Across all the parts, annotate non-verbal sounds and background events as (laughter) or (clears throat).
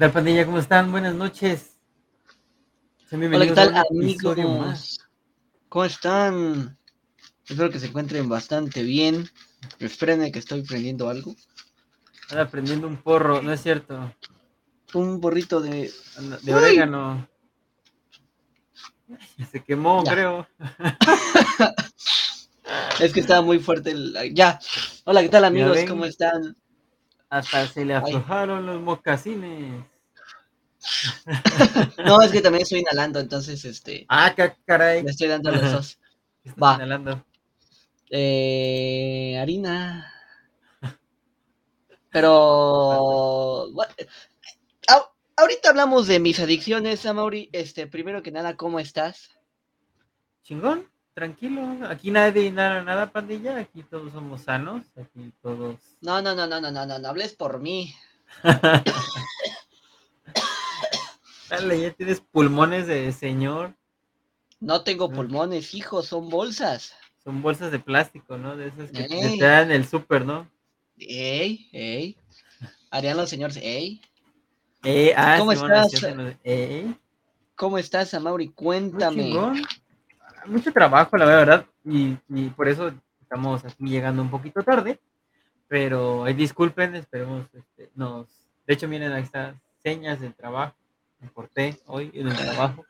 La pandilla, ¿cómo están? Buenas noches. Hola, ¿qué tal, amigos? ¿Cómo están? Espero que se encuentren bastante bien. Espérenme que estoy prendiendo algo. Anda prendiendo un porro, no es cierto. Un borrito de, de orégano. Se quemó, creo. (laughs) es que estaba muy fuerte el... Ya. Hola, ¿qué tal, amigos? ¿Cómo están? Hasta se le aflojaron los mocasines. (laughs) no, es que también estoy inhalando, entonces, este. Ah, caray. Me estoy dando los dos. (laughs) Va. Inhalando. Eh, harina. (laughs) Pero. ahorita hablamos de mis adicciones, Amaury. Este, primero que nada, ¿cómo estás? Chingón tranquilo, aquí nadie nada, nada, pandilla, aquí todos somos sanos, aquí todos. No, no, no, no, no, no, no, no hables por mí. Dale, ya tienes pulmones de señor. No tengo pulmones, hijo, son bolsas. Son bolsas de plástico, ¿no? De esas que te dan el súper, ¿no? Ey, ey. Harían los señores, ey. Ey, ah, ¿Cómo estás? ¿Cómo estás, Amaury? Cuéntame mucho trabajo, la verdad, y, por eso estamos aquí llegando un poquito tarde, pero disculpen, esperemos, este, nos, de hecho, miren, ahí están señas del trabajo, me corté hoy en el trabajo.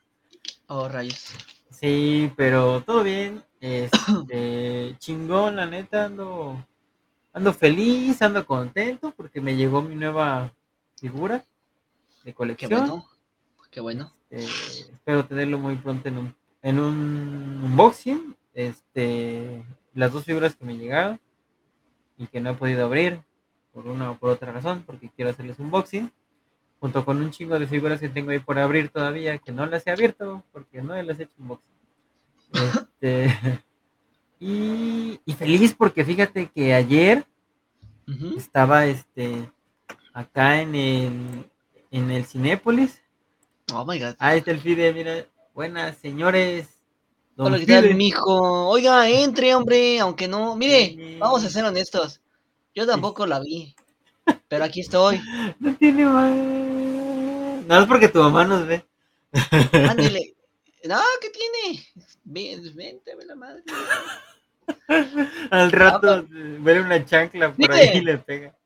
Oh, rayos. Sí, pero todo bien, este, (coughs) chingón, la neta, ando, ando feliz, ando contento, porque me llegó mi nueva figura de colección. Qué bueno, qué bueno. Este, espero tenerlo muy pronto en un en un unboxing este, las dos figuras que me llegaron y que no he podido abrir por una o por otra razón, porque quiero hacerles un unboxing, junto con un chingo de figuras que tengo ahí por abrir todavía, que no las he abierto, porque no las he hecho unboxing. Este, (laughs) y, feliz porque fíjate que ayer estaba este acá en el, en el Cinépolis. Oh my god. Ahí está el Fide, mira, Buenas, señores. Hola, ¿qué tal, mijo? Oiga, entre, hombre, aunque no. Mire, vamos a ser honestos. Yo tampoco la vi. Pero aquí estoy. (laughs) No tiene mal. No es porque tu mamá nos ve. Ándele. (laughs) No, ¿qué tiene? Vente, ve la madre. Al rato ve una chancla por ahí y le pega.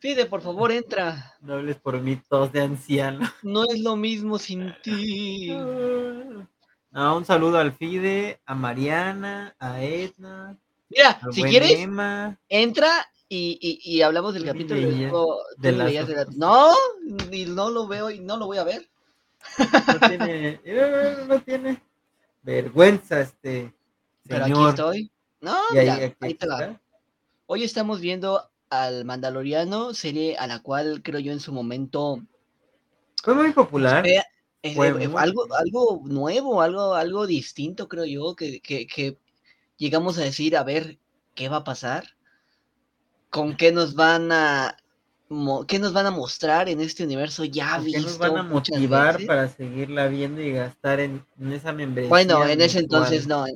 Pide, por favor, entra. No hables por mí, tos de anciano. No es lo mismo sin (laughs) ti. un saludo al Fide, a Mariana, a Edna. Mira, si quieres, entra y, hablamos del capítulo de, la No, ni no lo veo y no lo voy a ver. No tiene, (laughs) no tiene vergüenza este Pero aquí estoy. No, ya, ahí te la... Hoy estamos viendo al Mandaloriano, serie a la cual creo yo en su momento fue muy popular. Eh, eh, algo, algo nuevo, algo, algo distinto, creo yo, que, que, llegamos a decir, a ver, ¿qué va a pasar? ¿Con qué nos van a qué nos van a mostrar en este universo ya visto? ¿Qué nos van a motivar para seguirla viendo y gastar en, esa membresía? Bueno, en ese entonces no,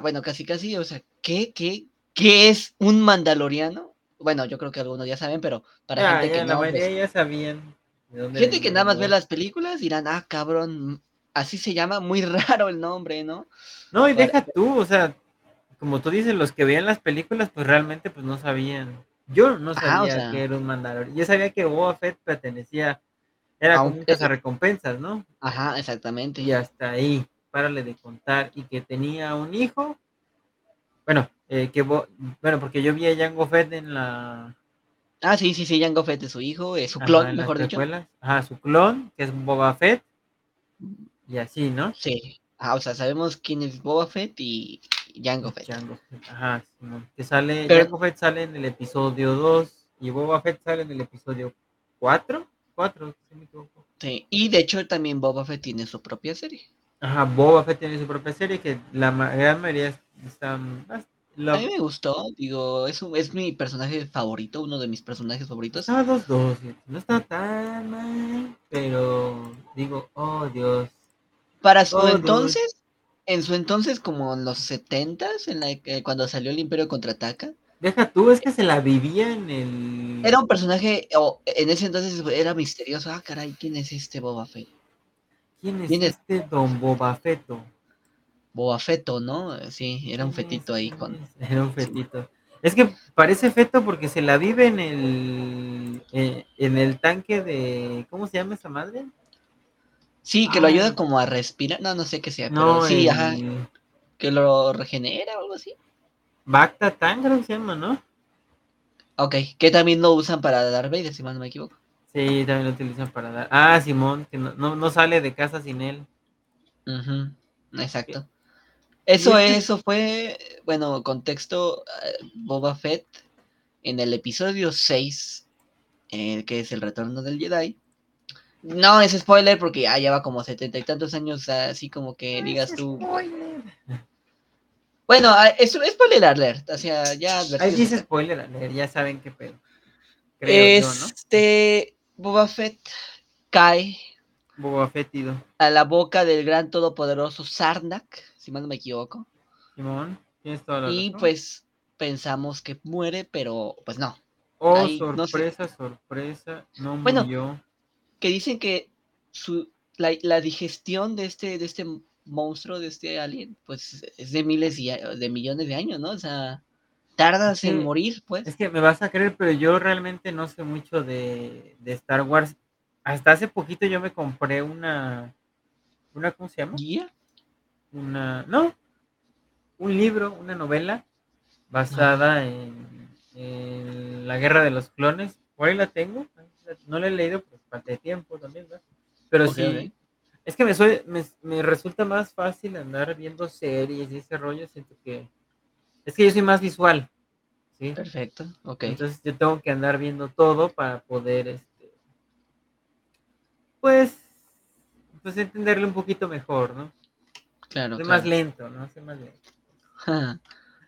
bueno, casi casi, o sea, ¿qué, qué, qué es un mandaloriano? Bueno, yo creo que algunos ya saben, pero para gente que la no. mayoría pues ya sabían. Gente que nada más ve las películas dirán, ah, cabrón, así se llama, muy (laughs) raro el nombre, ¿no? No, y deja tú, o sea, como tú dices, los que veían las películas, pues realmente pues no sabían. Yo no sabía que era un mandador. Yo sabía que Boba Fett pertenecía, era como un recompensas, ¿no? Ajá, exactamente. Y hasta ahí, párale de contar. Y que tenía un hijo. Bueno, eh, que bueno, porque yo vi a Jango Fett en la. Ah, sí, sí, sí, Jango Fett es su hijo, es su clon, mejor dicho. Ajá, su clon, que es Boba Fett. Y así, ¿no? Sí. Ah, o sea, sabemos quién es Boba Fett y Jango Fett. Ajá, que sale, Jango Fett sale en el episodio 2 y Boba Fett sale en el episodio 4. 4, si me equivoco. Sí, y de hecho también Boba Fett tiene su propia serie. Ajá, Boba Fett tiene su propia serie que la gran mayoría a mí me gustó, digo, es, es mi personaje favorito, uno de mis personajes favoritos. Ah, dos, dos, no está tan mal, pero digo, oh Dios. Para su oh, entonces, en su entonces, como en los setentas, en la cuando salió el Imperio contraataca, Deja tú, es que se la vivía en el. Era un personaje, o en ese entonces era misterioso. Ah, caray, ¿quién es este Boba Fett? ¿Quién es este Don Boba Fetto? Boba Feto, ¿no? Sí, era un fetito ahí con. Era un fetito. Es que parece feto porque se la vive en el eh, en el tanque de ¿cómo se llama esa madre? Sí, que lo ayuda como a respirar. No, no sé qué sea, pero sí, ajá. Que lo regenera o algo así. Bacta Tan creo que se llama, ¿no? Ok, que también lo usan para dar Vader, si no me equivoco. Sí, también lo utilizan para dar. Ah, Simón, que no, no, sale de casa sin él. Exacto. Eso, eso fue, bueno, contexto, eh, Boba Fett en el episodio 6, eh, que es el retorno del Jedi. No es spoiler porque ya lleva como setenta y tantos años, así como que digas tú. Bueno, ah, es, spoiler alert, o sea, ya. Ahí dice spoiler alert, ya saben qué pedo. este, Boba Fett cae. Boba Fettido. A la boca del gran todopoderoso Sarnak si mal no me equivoco. Simón, tienes toda la Y pues pensamos que muere, pero pues no. Oh, sorpresa, sorpresa, no bueno, murió. Que dicen que su, la, digestión de este, de este monstruo, de este alien, pues es de miles y de millones de años, ¿no? O sea, tardas en morir, pues. Es que me vas a creer, pero yo realmente no sé mucho de, de Star Wars. Hasta hace poquito yo me compré una, una ¿cómo se llama? ¿Guía? Una, no, un libro, una novela basada en, la guerra de los clones. Por ahí la tengo, no la he leído por falta de tiempo también, Pero sí, es que me, me, resulta más fácil andar viendo series y ese rollo, siento que es que yo soy más visual. ¿sí? Perfecto, ok. Entonces yo tengo que andar viendo todo para poder, este, pues, pues entenderlo un poquito mejor, ¿no? Claro. Soy más lento, ¿no? Soy más lento.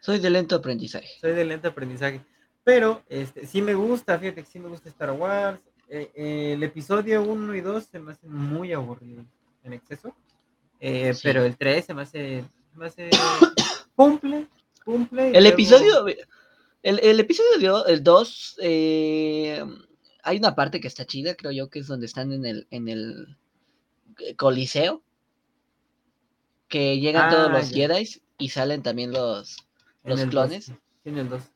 Soy de lento aprendizaje. Soy de lento aprendizaje. Pero este, sí me gusta, fíjate que sí me gusta Star Wars. Eh, eh, el episodio 1 y 2 se me hacen muy aburridos en exceso. Eh, pero el 3 se me hace, me hace (coughs) cumple, cumple. El episodio, el, el, episodio el 2, hay una parte que está chida, creo yo, que es donde están en el, en el coliseo que llegan todos los ah, Jedi y salen también los, los clones.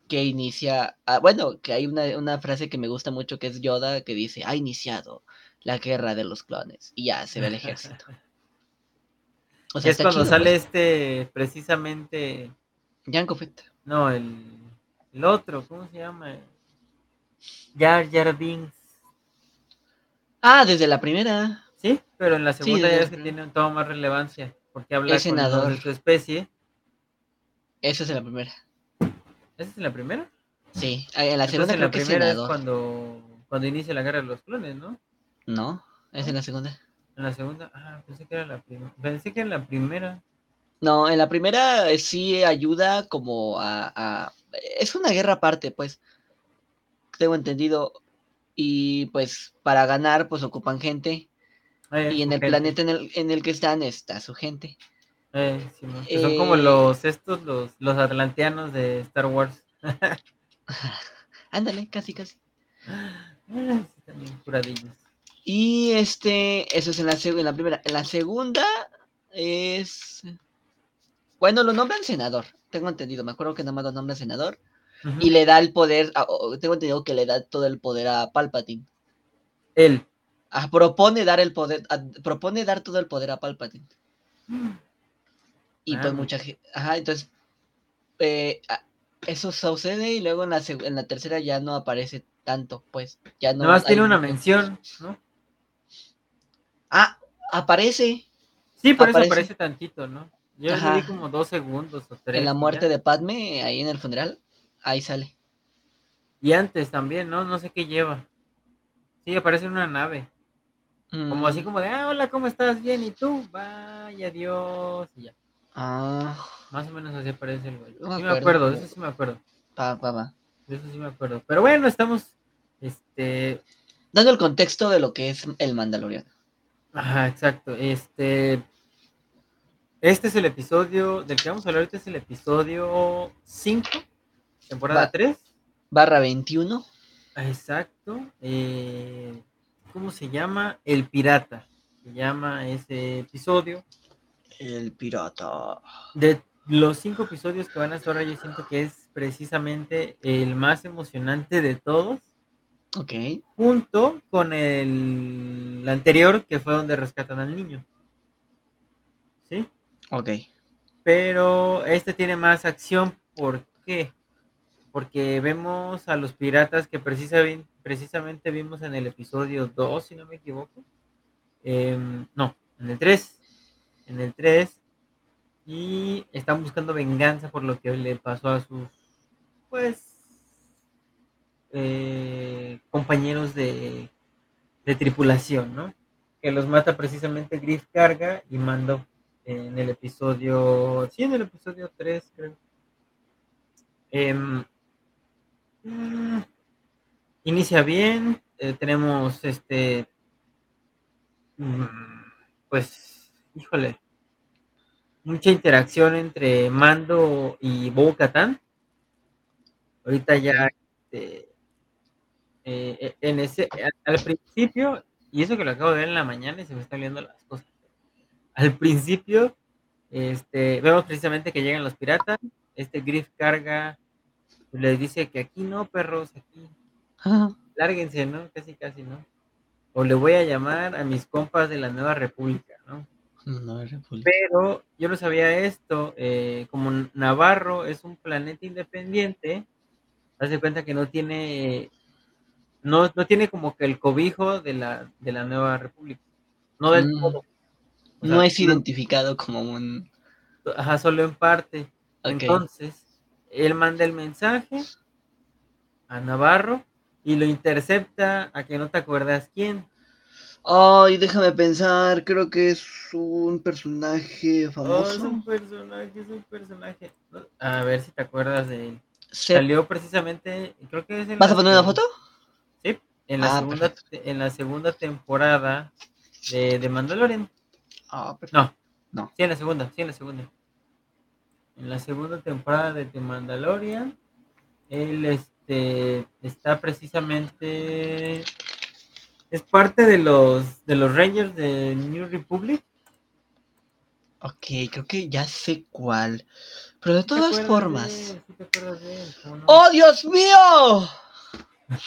Que inicia, ah, bueno, que hay una, frase que me gusta mucho que es Yoda que dice, ha iniciado la guerra de los clones y ya se ve el ejército. O sea, es cuando sale pues. este, precisamente... Janko Fett. No, el, el otro, ¿cómo se llama? Jar Jar Binks. Ah, desde la primera. Sí, pero en la segunda ya es que tiene toda más relevancia porque habla con de su especie. Eso es en la primera. ¿Esa es en la primera? Sí, en la segunda creo la que primera es, cuando, cuando inicia la guerra de los clones, ¿no? No, es en la segunda. En la segunda, ah, pensé que era la primera. Pensé que era la primera. No, en la primera eh, sí ayuda como a, Es una guerra aparte, pues. Tengo entendido. Y pues para ganar, pues ocupan gente y en el planeta en el, en el que están está su gente. Eh, son como eh, los estos, los, los atlanteanos de Star Wars. (laughs) Ándale, casi, casi. Ah, también. Y este, eso es en la, en la primera. En la segunda es. Bueno, lo nombran senador, tengo entendido. Me acuerdo que nada más lo nombra senador. Y le da el poder, tengo entendido que le da todo el poder a Palpatine. Él propone dar el poder, propone dar todo el poder a Palpatine. Y pues ah. mucha gente, ajá, entonces eh, eso sucede y luego en la, en la tercera ya no aparece tanto, pues ya no. más tiene una mención, ¿no? Ah, aparece. Sí, por eso aparece tantito, ¿no? Yo le di como dos segundos o tres. En la muerte de Padme, ahí en el funeral, ahí sale. Y antes también, ¿no? No sé qué lleva. Sí, aparece en una nave. Como así mm. como de, ah, hola, ¿cómo estás? Bien, ¿y tú? Vaya, Dios, y ya. Ah. Más o menos así aparece el güey. sí me acuerdo, de eso sí me acuerdo. Pa, pa, pa. De eso sí me acuerdo. Pero bueno, estamos, este... Dando el contexto de lo que es el Mandaloriano. Ajá, exacto. Este... Este es el episodio, del que vamos a hablar ahorita es el episodio 5 temporada 3. Barra 21. Exacto. Eh, ¿Cómo se llama? El Pirata. Se llama ese episodio. El Pirata. De los cinco episodios que van a estar, yo siento que es precisamente el más emocionante de todos. Ok. Junto con el anterior, que fue donde rescatan al niño. ¿Sí? Ok. Pero este tiene más acción. ¿Por qué? Porque vemos a los piratas que precisamente, vimos en el episodio 2, si no me equivoco. Em, no, en el 3. En el 3. Y están buscando venganza por lo que le pasó a sus, pues, eh, compañeros de, de, tripulación, ¿no? Que los mata precisamente Griff Carga y Mando en el episodio, sí, en el episodio 3, creo. Eh, inicia bien, eh, tenemos este, mm, pues, híjole, mucha interacción entre Mando y Bo Katan. Ahorita ya este, eh, eh, en ese, al principio, y eso que lo acabo de ver en la mañana y se me están viendo las cosas. Al principio, este, vemos precisamente que llegan los piratas, este Griff carga, les dice que aquí no, perros, aquí, lárguense, ¿no? Casi, casi, ¿no? O le voy a llamar a mis compas de la Nueva República, ¿no? Nueva República. Pero yo no sabía esto, eh, como Navarro es un planeta independiente, hace cuenta que no tiene no, no tiene como que el cobijo de la, de la nueva república. No del Mm. todo. O No es identificado como un. Ajá, solo en parte. Entonces, él manda el mensaje a Navarro y lo intercepta a que no te acuerdas quién. Ay, déjame pensar, creo que es un personaje Oh, es famoso. un personaje, es un personaje. A ver si te acuerdas de él. Salió precisamente, creo que es en ¿Vas a poner una foto? Sí, en la, Ah, segunda, en la segunda temporada de, de Mandalorian. Ah, perfecto. No. No. Sí, en la segunda, sí, en la segunda. En la segunda temporada de The Mandalorian, él este, está precisamente. Es parte de los, de los Rangers de New Republic. Ok, creo que ya sé cuál. Pero de ¿Te todas formas. de él? ¿Sí te acuerdas de él? ¿Cómo no? ¡Oh, Dios mío! (laughs)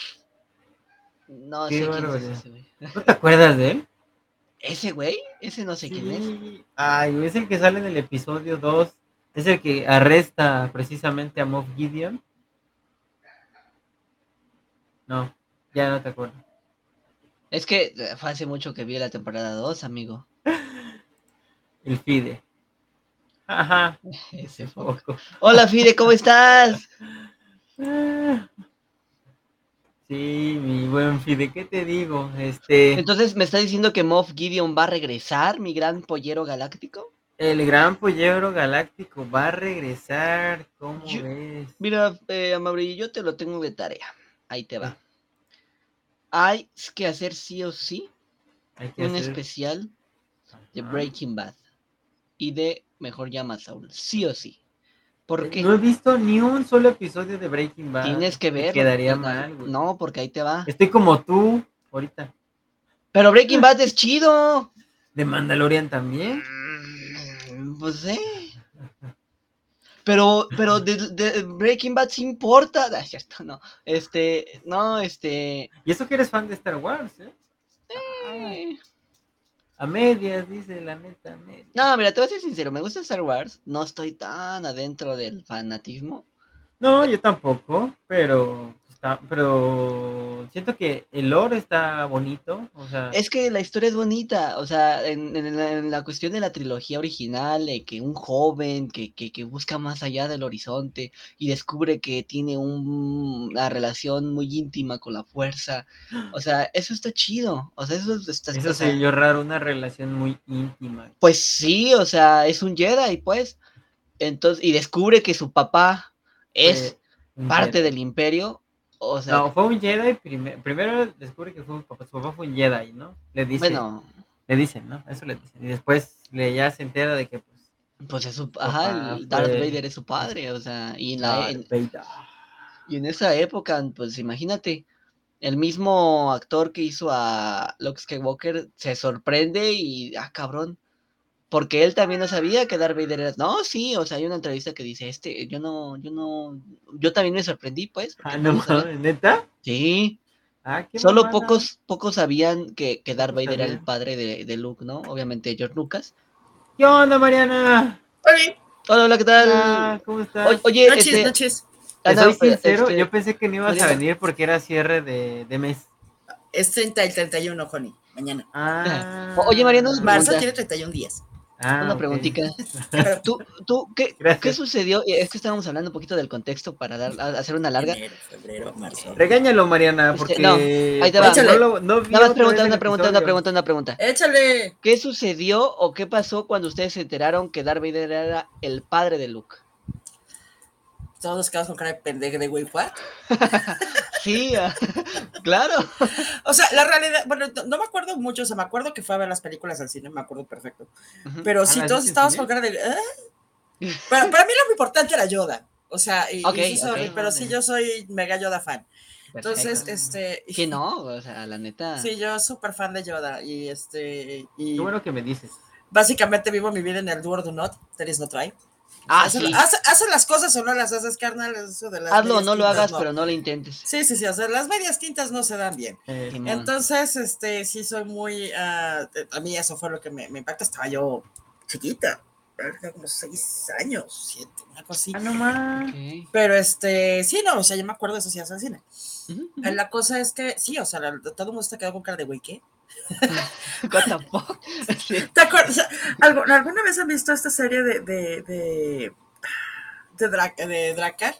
No sé quién es ese güey. (laughs) ¿No te acuerdas de él? ¿Ese güey? Ese no sé quién es. Ay, es el que sale en el episodio 2. Es el que arresta precisamente a Moff Gideon. No, ya no te acuerdas. Es que eh, fue hace mucho que vi la temporada 2, amigo. El Fide. Ajá. (laughs) Ese fue. Poco. Hola, Fide, ¿cómo estás? Sí, mi buen Fide, ¿qué te digo? Este, Entonces, ¿me está diciendo que Moff Gideon va a regresar, mi gran pollero galáctico? El gran pollero galáctico va a regresar. ¿Cómo Yo- ves? Mira, eh, Amaury, yo te lo tengo de tarea. Ahí te va. Hay que hacer sí o sí un hacer- especial de. Breaking Bad y de Mejor Llama a Saul. Sí o sí. ¿Por qué? No he visto ni un solo episodio de Breaking Bad. Tienes que ver. Quedaría mal, güey. No, porque ahí te va. Estoy como tú ahorita. Pero Breaking Bad es chido. De Mandalorian también. Pues sí. Pero, pero de, de Breaking Bad sí importa. (laughs) Ah, es cierto, no. Este, no, este. Y eso que eres fan de Star Wars, ¿eh? eh, A medias, dice la neta. a medias. No, mira, te voy a ser sincero, me gusta Star Wars. No estoy tan adentro del fanatismo. No, yo tampoco, pero está, pero siento que el lore está bonito, o sea, Es que la historia es bonita, o sea, en, en la, en la cuestión de la trilogía original, que un joven que, que, que busca más allá del horizonte y descubre que tiene un- una relación muy íntima con la fuerza, o sea, eso está chido, o sea, eso está... eso o sea, se raro, una relación muy íntima. Pues sí, o sea, es un Jedi, pues, entonces, y descubre que su papá es parte del imperio, o sea, No, fue un Jedi primero, primero descubre que fue su papá fue un Jedi, ¿no? Le dice, bueno, le dicen, ¿no? Eso le dicen. Y después le ya se entera de que pues pues es su, ajá, el Darth fue- Vader es su padre, o sea, y en la, en-. Y en esa época, pues imagínate, el mismo actor que hizo a Luke Skywalker se sorprende y, ah, cabrón, porque él también no sabía que Darth Vader era, no, sí, o sea, hay una entrevista que dice, este, yo no, yo no, yo también me sorprendí, pues. Ah, no, ¿neta? Sí. Ah, qué Solo pocos, pocos sabían que, que Darth No Vader era el padre de, de Luke, ¿no? Obviamente George Lucas. ¿Qué onda, Mariana? Hola, hola, ¿qué tal? Ah, ¿Cómo estás? O- Oye, noches, este, noches. Ah, no, soy pero, sincero, este, yo pensé que no ibas a venir porque era cierre de, de mes. Es 30 el 31, Honey, mañana. Ah. Oye, Mariana, Marzo tiene 31 días. Ah, Una ok. preguntita. (laughs) ¿Tú, tú, qué, qué sucedió? Eh, Es que estábamos hablando un poquito del contexto para dar, hacer una larga. Enero, febrero, marzo. Regáñalo, Mariana, Este, porque... no, ahí te va. No, lo- no Nada más pregunta, una pregunta, una pregunta, una pregunta. Échale. ¿Qué sucedió o qué pasó cuando ustedes se enteraron que Darth Vader era el padre de Luke? Todos nos quedamos con cara de pendejo de güey, ¿what? (laughs) Sí, ah, (laughs) claro. O sea, la realidad, bueno, no, me acuerdo mucho, o sea, me acuerdo que fue a ver las películas al cine, me acuerdo perfecto. Pero Ah, sí, ¿las todos estábamos con cara de. ¿eh? (laughs) Para, para mí lo importante era Yoda. O sea, y, y Ok, sí soy- ok. pero sí yo soy mega Yoda fan. Entonces, este. Que no, o sea, la neta. Sí, yo súper fan de Yoda. Y este. Y Qué bueno que me dices. básicamente vivo mi vida en el do or do not, there is no try. Ah, sí. haces las cosas o no las haces, carnal. Eso de las Hazlo o no lo tintas, hagas, no. pero no lo intentes. Sí, sí, sí, o sea, las medias tintas no se dan bien. Eh. Entonces, este, sí soy muy, eh, a mí eso fue lo que me, me impacta, estaba yo chiquita, como seis años, siete, una cosa así. ah, no más. Pero este, sí, no, o sea, yo me acuerdo de eso sí, hace cine. La cosa es que, sí, o sea, la- todo el mundo se quedó con cara de güey, ¿qué? (laughs) ¿Te acuerdas? ¿Alguna vez han visto esta serie de, de, de, de, Dra- de Drakkar?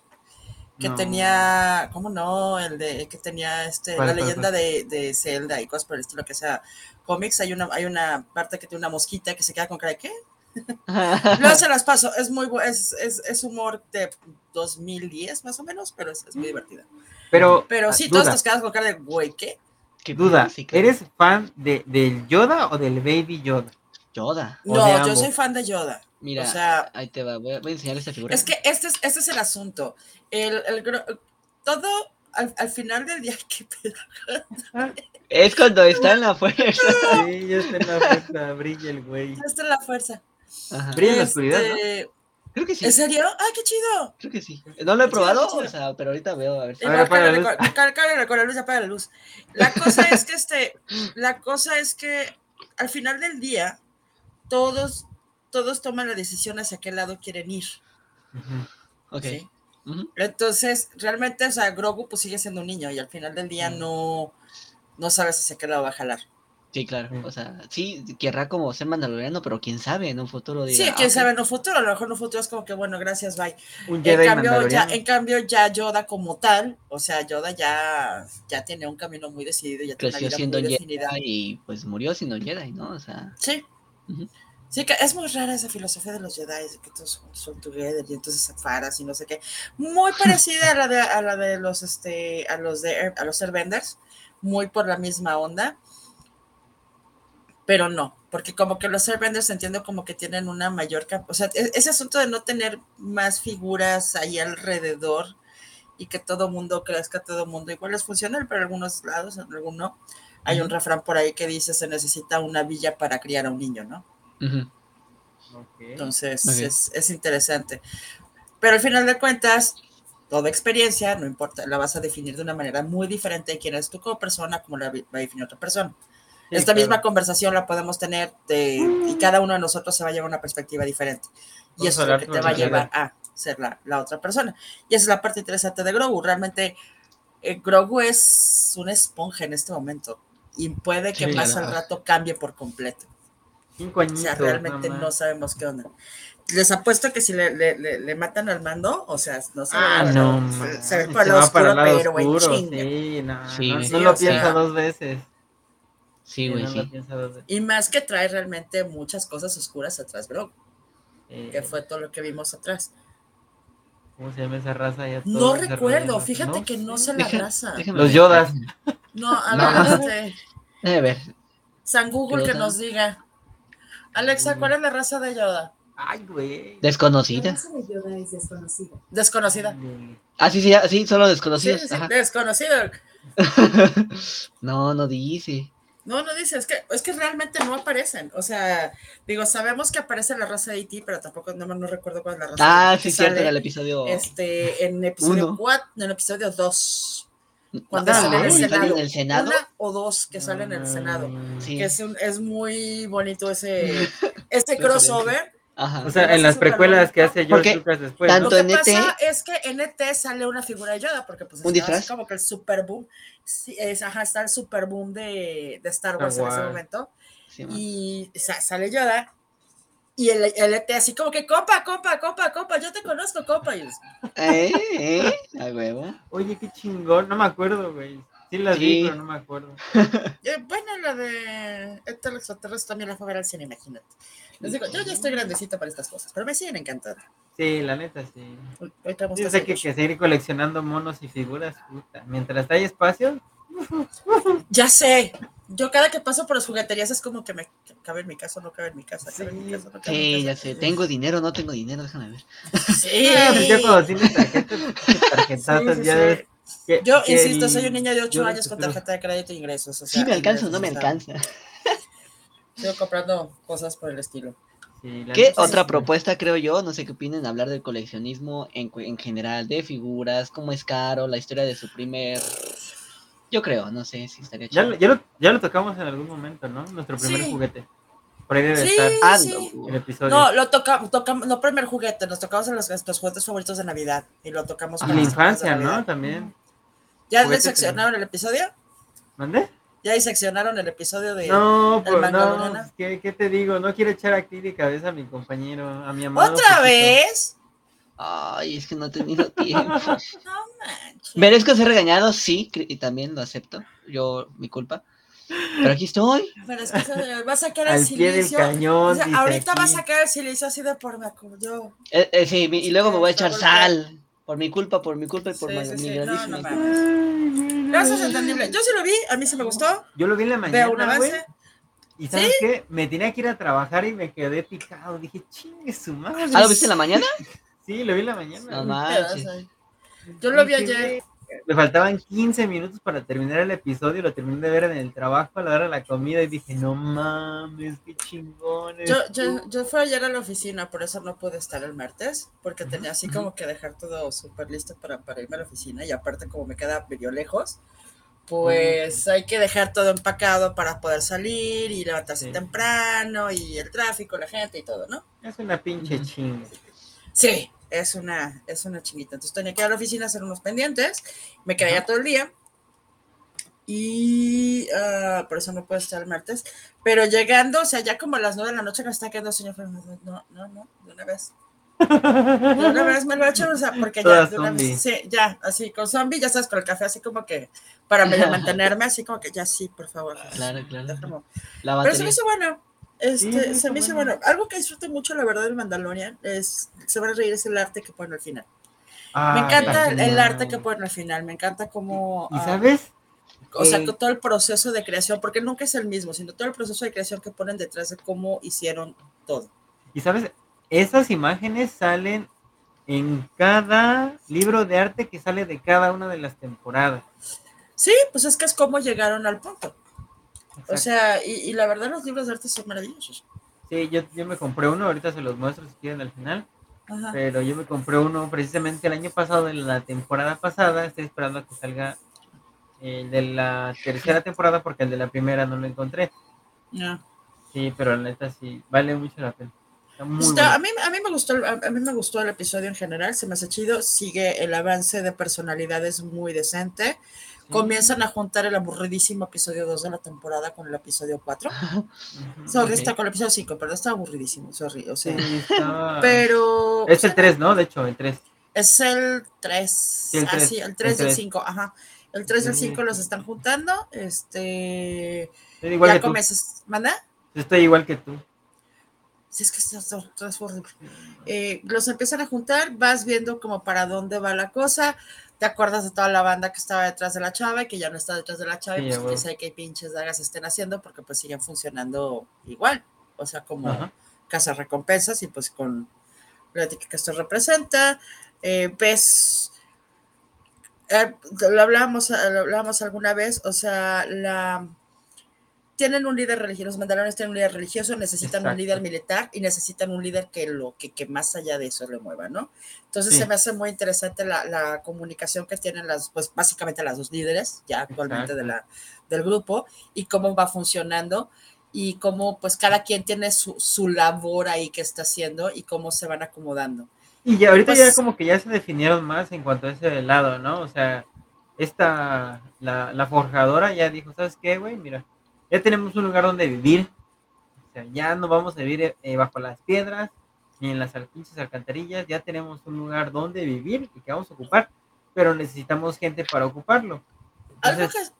Que No. tenía, ¿cómo no? El de, que tenía este, ¿Cuál, la leyenda de, de Zelda y cosas por el estilo que sea cómics. Hay una, hay una parte que tiene una mosquita que se queda con cara de ¿qué? (laughs) Luego se las paso, es muy es, es, es humor de 2010 más o menos, pero es, es muy divertida. Pero, Pero sí, todos duda, nos quedamos con cara de güey, ¿qué? Qué duda. ¿eres fan de, del Yoda o del Baby Yoda? Yoda. No, yo soy fan de Yoda. Mira, O sea, ahí te va. Voy a, voy a enseñar esta figura. Es que este es, este es el asunto. El, el todo al, al final del día, (laughs) qué pedo. Es cuando está en la fuerza. Sí, ya está en la puerta, brilla el güey. Esta es la fuerza. Ajá. Brilla en la oscuridad, ¿no? Creo que sí. ¿En serio? ¡Ay, qué chido! Creo que sí. No lo he probado, o sea, pero ahorita veo a ver si. A ver, la con la luz apaga la luz. La cosa es que este, la cosa es que al final del día, todos, todos toman la decisión hacia qué lado quieren ir. Ujú. Ok. Entonces, realmente, o sea, Grogu pues sigue siendo un niño y al final del día Mm. no, no sabes hacia qué lado va a jalar. Sí, claro. Sí. O sea, sí, querrá como ser mandaloriano, pero quién sabe, en un futuro diga. Sí, ah, quién ok. sabe en un futuro, a lo mejor en un futuro es como que, bueno, gracias, bye. Un En cambio, ya, en cambio, ya Yoda como tal, o sea, Yoda ya, ya tiene un camino muy decidido, ya tiene una Creció vida siendo muy Jedi definida. y pues murió siendo Jedi, ¿no? O sea. Sí. Sí, que es muy rara esa filosofía de los Jedi, de que todos son, together y entonces separas y no sé qué. Muy parecida a la de, a la de los, este, a los de, a los Airbenders, muy por la misma onda, pero no, porque como que los Airbenders entiendo como que tienen una mayor, o sea, e- ese asunto de no tener más figuras ahí alrededor y que todo mundo crezca, todo mundo igual es funcional, pero en algunos lados, en algunos no. Hay un refrán por ahí que dice se necesita una villa para criar a un niño, ¿no? Entonces es, es interesante. Pero al final de cuentas, toda experiencia, no importa, la vas a definir de una manera muy diferente de quién eres tú como persona, como la va a definir otra persona. Sí, Esta claro. misma conversación la podemos tener de- y cada uno de nosotros se va a llevar una perspectiva diferente. Y Vamos eso es lo que te va a llevar a ser la, la otra persona. Y esa es la parte interesante de Grogu. Realmente, eh, Grogu es una esponja en este momento y puede que Sí, más al rato cambie por completo. Cinco O sea, realmente no sabemos qué onda. Les apuesto que si le, le- le- le matan al mando, o sea, no se Ah, no, se- se, ve por el va oscuro, para el lado pero en oscuro, chinga. Sí, no, Sí, no, no lo piensa dos veces. Sí, güey, no sí. Y más que trae realmente muchas cosas oscuras atrás, bro, Eh, que fue todo lo que vimos atrás. ¿Cómo se llama esa raza? Ya No recuerdo, fíjate que no sé la Deja- raza. Los. Yodas. No, a No. ver, este. San Google que nos diga. Alexa, ¿cuál es la raza de Yoda? Ay, güey. Desconocida. La raza de Yoda es desconocida. Desconocida. Ah, sí, sí, sí, solo Sí, desconocidos. sí, desconocido. (laughs) no, no dice. No, no dice, es que, es que realmente no aparecen. O sea, digo, sabemos que aparece la raza de E.T., pero tampoco no, no recuerdo cuál es la raza Ah, de sí, cierto, sale, en el episodio. Este, en episodio Uno. 4, en el episodio 2. Cuando Ah, sale en el ¿sale Senado. en el Senado? Una o dos que salen en el Senado. Sí. Que es, un- es muy bonito ese, (laughs) ese crossover. Ajá. O sea, en las precuelas que hace George Porque Lucas después. tanto ¿no? Lo que en ET pasa es que en ET sale una figura de Yoda, porque pues ¿Un estaba así disfraz? como que el super boom. Sí, es, ajá, está el super boom de, de Star Wars en ese momento. Sí. Y sa- sale Yoda. Y el, el ET así como que, compa, compa, compa, compa, yo te conozco, compa. Y (laughs) ¿Eh? ¿Eh? A huevo. Oye, qué chingón. No me acuerdo, güey. Sí las Sí. vi, pero no me acuerdo. (laughs) eh, bueno, la de ET el extraterrestre también la fue a ver al cine, imagínate. Les digo, yo ya estoy grandecita para estas cosas, pero me siguen encantando. Sí, la neta, sí. Hoy- Ahorita vamos Sí, a o sea, que, que seguir coleccionando monos y figuras, puta. Mientras hay espacio, Ya sé. Yo cada que paso por las jugueterías es como que me cabe en mi casa, no cabe en mi casa, cabe en mi Sí. casa, no cabe en mi Sí, ya sé. ¿Tengo dinero no tengo dinero? Déjame ver. Sí. Ah, pues ya cuando tienes tarjetas, tarjetazas, Sí, sí, ya sí. Que- Yo que insisto, el- soy un niño de 8 yo años con tarjeta de crédito e ingresos. O Sí me alcanza o no me alcanza. Sigo comprando cosas por el estilo. Sí, ¿Qué otra propuesta creo yo? No sé qué opinen, hablar del coleccionismo en, en general, de figuras, cómo es caro, la historia de su primer... Yo creo, no sé si estaría Ya, chido. ya, lo, ya lo tocamos en algún momento, ¿no? Nuestro primer Sí. juguete. Por ahí debe Sí, estar Ah, sí. el episodio. No, lo tocamos, tocamos, no primer juguete, nos tocamos en los, nuestros juguetes favoritos de Navidad y lo tocamos y para la infancia, ¿no? También. ¿Ya diseccionaron el episodio? ¿Mandé? ¿Ya diseccionaron el episodio de No, pues no. ¿qué, ¿Qué te digo? No quiero echar aquí de cabeza a mi compañero, a mi amado. ¿Otra vez? Ay, es que no he tenido tiempo. (laughs) No manches. ¿Merezco ser regañado? Sí, y también lo acepto. Yo, mi culpa. Pero aquí estoy. Pero es que se- va a sacar el Al pie del silicio. cañón. O sea, dice ahorita va a aquí. sacar el silicio así de por me yo. Eh, eh, sí, mi- y luego me voy a echar sal. Por mi culpa, por mi culpa y por Sí, ma- sí, mi sí, no, grandísima culpa. entendible. Yo sí lo vi, a mí sí me gustó. Yo lo vi en la mañana, Veo un güey. avance. Y ¿sabes qué? Me tenía que ir a trabajar y me quedé picado. Dije, chingue su madre. ¿Ah, lo viste en la mañana? (laughs) Sí, lo vi en la mañana. No güey. manches. Yo lo vi ayer. Me faltaban 15 minutos para terminar el episodio, lo terminé de ver en el trabajo a la hora de la comida y dije, no mames, qué chingones. Yo, yo, yo fui ayer a la oficina, por eso no pude estar el martes, porque Ujú, tenía así como que dejar todo súper listo para, para irme a la oficina y aparte como me queda medio lejos, pues hay que dejar todo empacado para poder salir y levantarse Sí. temprano y el tráfico, la gente y todo, ¿no? Es una pinche chinga. Sí, es una, es una chinguita. Entonces tenía que ir a la oficina a hacer unos pendientes, me quedé allá todo el día y ah, por eso no puedo estar el martes. Pero llegando, o sea, ya como a las nueve de la noche que me está quedando, Fernández, no, no, no, de una vez. De una vez me lo he hecho, o sea, porque ya, de una vez, sí, ya, así, con zombie, ya sabes, con el café, así como que, para (laughs) mantenerme, así como que ya sí, por favor. Claro, claro. Pero se me hizo bueno. Este, Sí, se me hizo bueno. bueno. Algo que disfruto mucho, la verdad, del Mandalorian es, se van a reír, es el arte que ponen al final. Ah, me encanta el, arte que ponen al final, me encanta cómo... ¿Y ah, sabes? o sea, Eh, con todo el proceso de creación, porque nunca es el mismo, sino todo el proceso de creación que ponen detrás de cómo hicieron todo. Y sabes, esas imágenes salen en cada libro de arte que sale de cada una de las temporadas. Sí, pues es que es como llegaron al punto. O Exacto. sea, y, y la verdad los libros de arte son maravillosos. Sí, yo, yo me compré uno, ahorita se los muestro si quieren al final, Ajá. pero yo me compré uno precisamente el año pasado, en la temporada pasada, estoy esperando a que salga el de la tercera temporada porque el de la primera no lo encontré. Ya. Sí, pero la neta sí, vale mucho la pena. Está a, mí, a, mí me gustó, a mí me gustó el episodio en general, se me hace chido, sigue el avance de personalidades muy decente. Comienzan a juntar el aburridísimo episodio 2 de la temporada con el episodio 4. Ujú. Sorry, Ok. está con el episodio 5, pero está aburridísimo, sorry. O sea, Sí, está- (laughs) pero. Es el 3, ¿no? De hecho, el 3. Es el 3. el ah, tres, sí, el 3 el y el tres. 5, ajá. El 3 y el Sí. 5 los están juntando. Este. Estoy igual ya comienzas. ¿Manda? Estoy igual que tú. Sí, es que esto, esto- esto es horrible. Eh, los empiezan a juntar, vas viendo como para dónde va la cosa. Te acuerdas de toda la banda que estaba detrás de la chava y que ya no está detrás de la chava. y pues huevo. sé qué pinches dagas estén haciendo porque pues siguen funcionando igual. O sea, como Ajá. casa recompensas y pues con, la ética que esto representa, eh, ves, eh, lo, hablábamos, lo hablábamos alguna vez, o sea, la tienen un líder religioso, los mandalones tienen un líder religioso, necesitan un líder militar y necesitan un líder que lo que, que más allá de eso le mueva, ¿no? Entonces se me hace muy interesante la, la, comunicación que tienen las, pues básicamente las dos líderes ya actualmente de la, del grupo y cómo va funcionando y cómo pues cada quien tiene su, su labor ahí que está haciendo y cómo se van acomodando. Y ya ahorita ya pues como que ya se definieron más en cuanto a ese lado, ¿no? O sea, esta, la, la forjadora ya dijo, ¿sabes qué, güey? Mira, ya tenemos un lugar donde vivir. O sea, ya no vamos a vivir eh, bajo las piedras ni en las pinches alcantarillas. Ya tenemos un lugar donde vivir y que vamos a ocupar, pero necesitamos gente para ocuparlo. Entonces,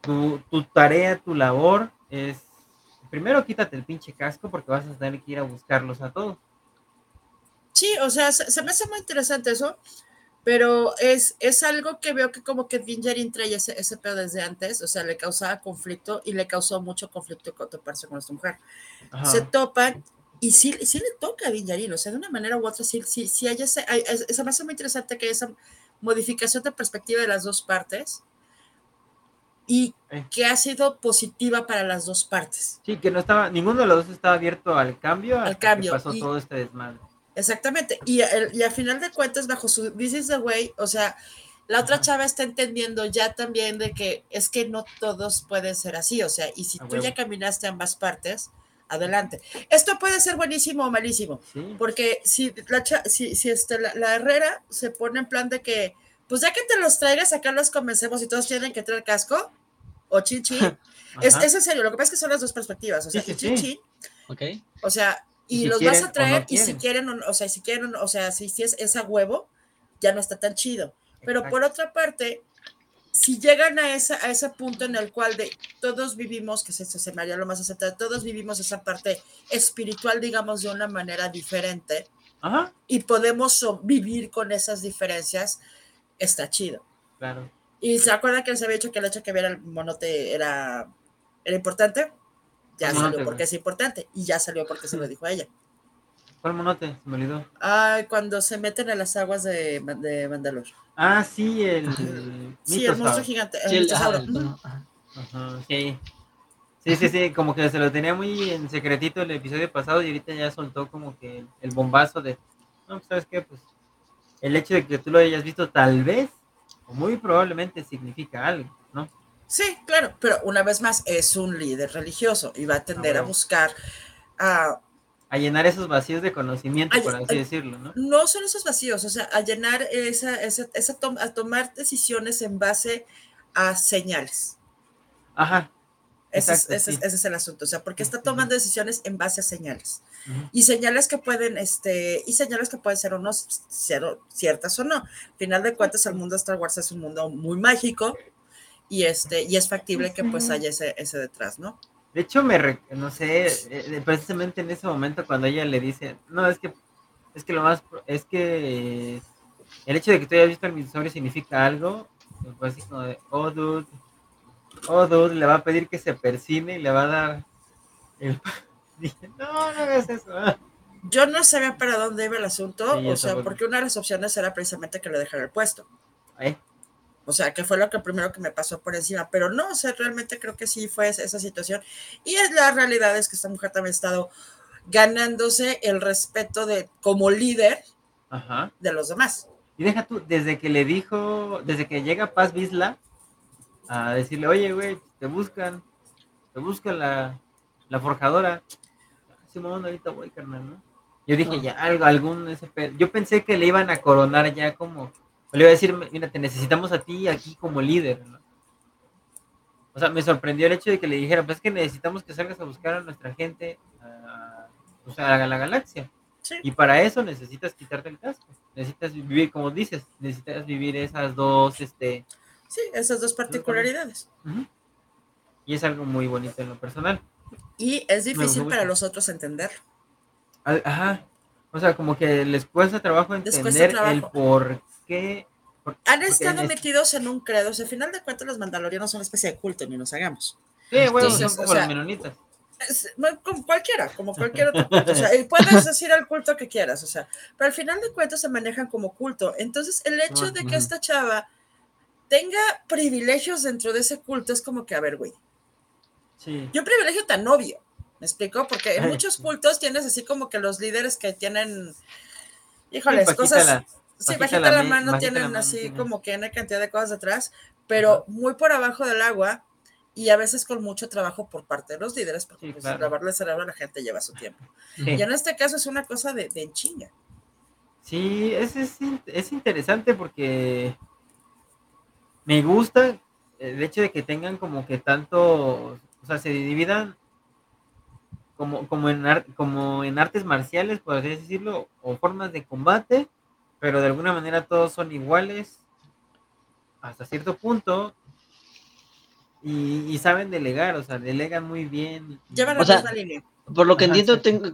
tu, tu tarea, tu labor es primero quítate el pinche casco porque vas a tener que ir a buscarlos a todos. Sí, o sea, se, me hace muy interesante eso pero es, es algo que veo que como que Dingerin trae ese, ese pedo desde antes, o sea, le causaba conflicto y le causó mucho conflicto toparse con esta mujer. Se topan y sí, sí le toca a Dingerin, o sea, de una manera u otra, sí, sí, sí hay ese, hay, me hace muy interesante que esa modificación de perspectiva de las dos partes y que ha sido positiva para las dos partes. Sí, que no estaba, ninguno de los dos estaba abierto al cambio, al cambio. pasó todo este desmadre. Exactamente. Y, el, y a final de cuentas, bajo su This is the way, o sea, la otra chava está entendiendo ya también de que es que no todos pueden ser así, o sea, y si tú ya caminaste ambas partes, adelante. Esto puede ser buenísimo o malísimo, porque si, la, si, si este, la, Herrera se pone en plan de que, pues ya que te los traigas, acá los convencemos y todos tienen que traer casco, o chichi, (laughs) es, es en serio, lo que pasa es que son las dos perspectivas, o sea, chichi, okay. o sea, y, los vas a traer y si quieren, o sea, si quieren, o sea, si, si es esa huevo, ya no está tan chido. Pero por otra parte, si llegan a, esa, a ese punto en el cual de todos vivimos, que es eso se me haría lo más aceptable, todos vivimos esa parte espiritual, digamos, de una manera diferente y podemos vivir con esas diferencias, está chido. Claro. Y se acuerdan que les había dicho que el hecho de que viera el monote era, era importante ya salió porque es importante y ya salió porque se lo dijo a ella. ¿Cuál monote? Se me olvidó. Ah, cuando se meten a las aguas de, de Mandalor. Ah, sí, el. sí, el monstruo gigante. El sí, sí. Sí, sí, sí, como que se lo tenía muy en secretito el episodio pasado y ahorita ya soltó como que el bombazo de. No, pues, ¿sabes qué? Pues el hecho de que tú lo hayas visto tal vez o muy probablemente significa algo, ¿no? Sí, claro, pero una vez más es un líder religioso y va a tender a buscar a... A llenar esos vacíos de conocimiento, por así decirlo, ¿no? No son esos vacíos, o sea, a llenar esa, esa, esa a tomar decisiones en base a señales. Ajá. Ese, es, ese, es, el asunto, o sea, porque está tomando decisiones en base a señales. Y señales que pueden, este, y señales que pueden ser o no ciertas o no. Al final de cuentas, el mundo de Star Wars es un mundo muy mágico, y, este, y es factible que pues haya ese, ese detrás, ¿no? De hecho, me, no sé, eh, precisamente en ese momento cuando ella le dice, no, es que, es que lo más, es que el hecho de que tú hayas visto el misorio significa algo, pues así como de, oh, dude, oh, dude, le va a pedir que se persine y le va a dar el... (laughs) Dije, no, no hagas eso. Yo no sabía para dónde iba el asunto, o sea, porque una de las opciones era precisamente que le dejara el puesto. ¿Eh? O sea, que fue lo que primero que me pasó por encima, pero no, o sea, realmente creo que sí fue esa situación. Y es la realidad es que esta mujer también ha estado ganándose el respeto de como líder de los demás. Y deja tú, desde que le dijo, desde que llega Paz Bisla a decirle, oye, güey, te buscan, te busca la, la forjadora. Simón, ahorita voy, carnal, ¿no? Yo dije, ya, algo, algún, ese yo pensé que le iban a coronar ya como le iba a decir, mira, te necesitamos a ti aquí como líder, ¿no? O sea, me sorprendió el hecho de que le dijera, pues es que necesitamos que salgas a buscar a nuestra gente, a, o sea, a la galaxia. Y para eso necesitas quitarte el casco. Necesitas vivir, como dices, necesitas vivir esas dos, este... Sí, esas dos particularidades. Y es algo muy bonito en lo personal. Y es difícil para los otros entender. Ajá. O sea, como que les cuesta trabajo entender el por han estado metidos en un credo. O sea, al final de cuentas, los mandalorianos son una especie de culto, ni nos hagamos. Sí, bueno, son como los menonitas. Es- no, como cualquiera, como cualquier otro culto. O sea, y puedes decir el culto que quieras, o sea, pero al final de cuentas se manejan como culto. Entonces, el hecho de que esta chava tenga privilegios dentro de ese culto es como que, a ver, güey, Sí. y un privilegio tan obvio, ¿me explico? Porque en Ay, muchos cultos tienes así como que los líderes que tienen, híjoles, cosas, la- sí, bajita la la mano, bajita la tienen mano así como que una cantidad de cosas detrás, pero Ajá. muy por abajo del agua y a veces con mucho trabajo por parte de los líderes, porque Sí, pues, claro. lavarle el cerebro a la gente lleva su tiempo. Sí. Y en este caso es una cosa de, de en chinga. Sí, es, es, es interesante porque me gusta el hecho de que tengan como que tanto, o sea, se dividan como, como, en, ar- como en artes marciales, por así decirlo, o formas de combate, pero de alguna manera todos son iguales hasta cierto punto y, y saben delegar, o sea, delegan muy bien. Llevan O la sea, misma línea. Por lo que Ajá, entiendo, sí. tengo,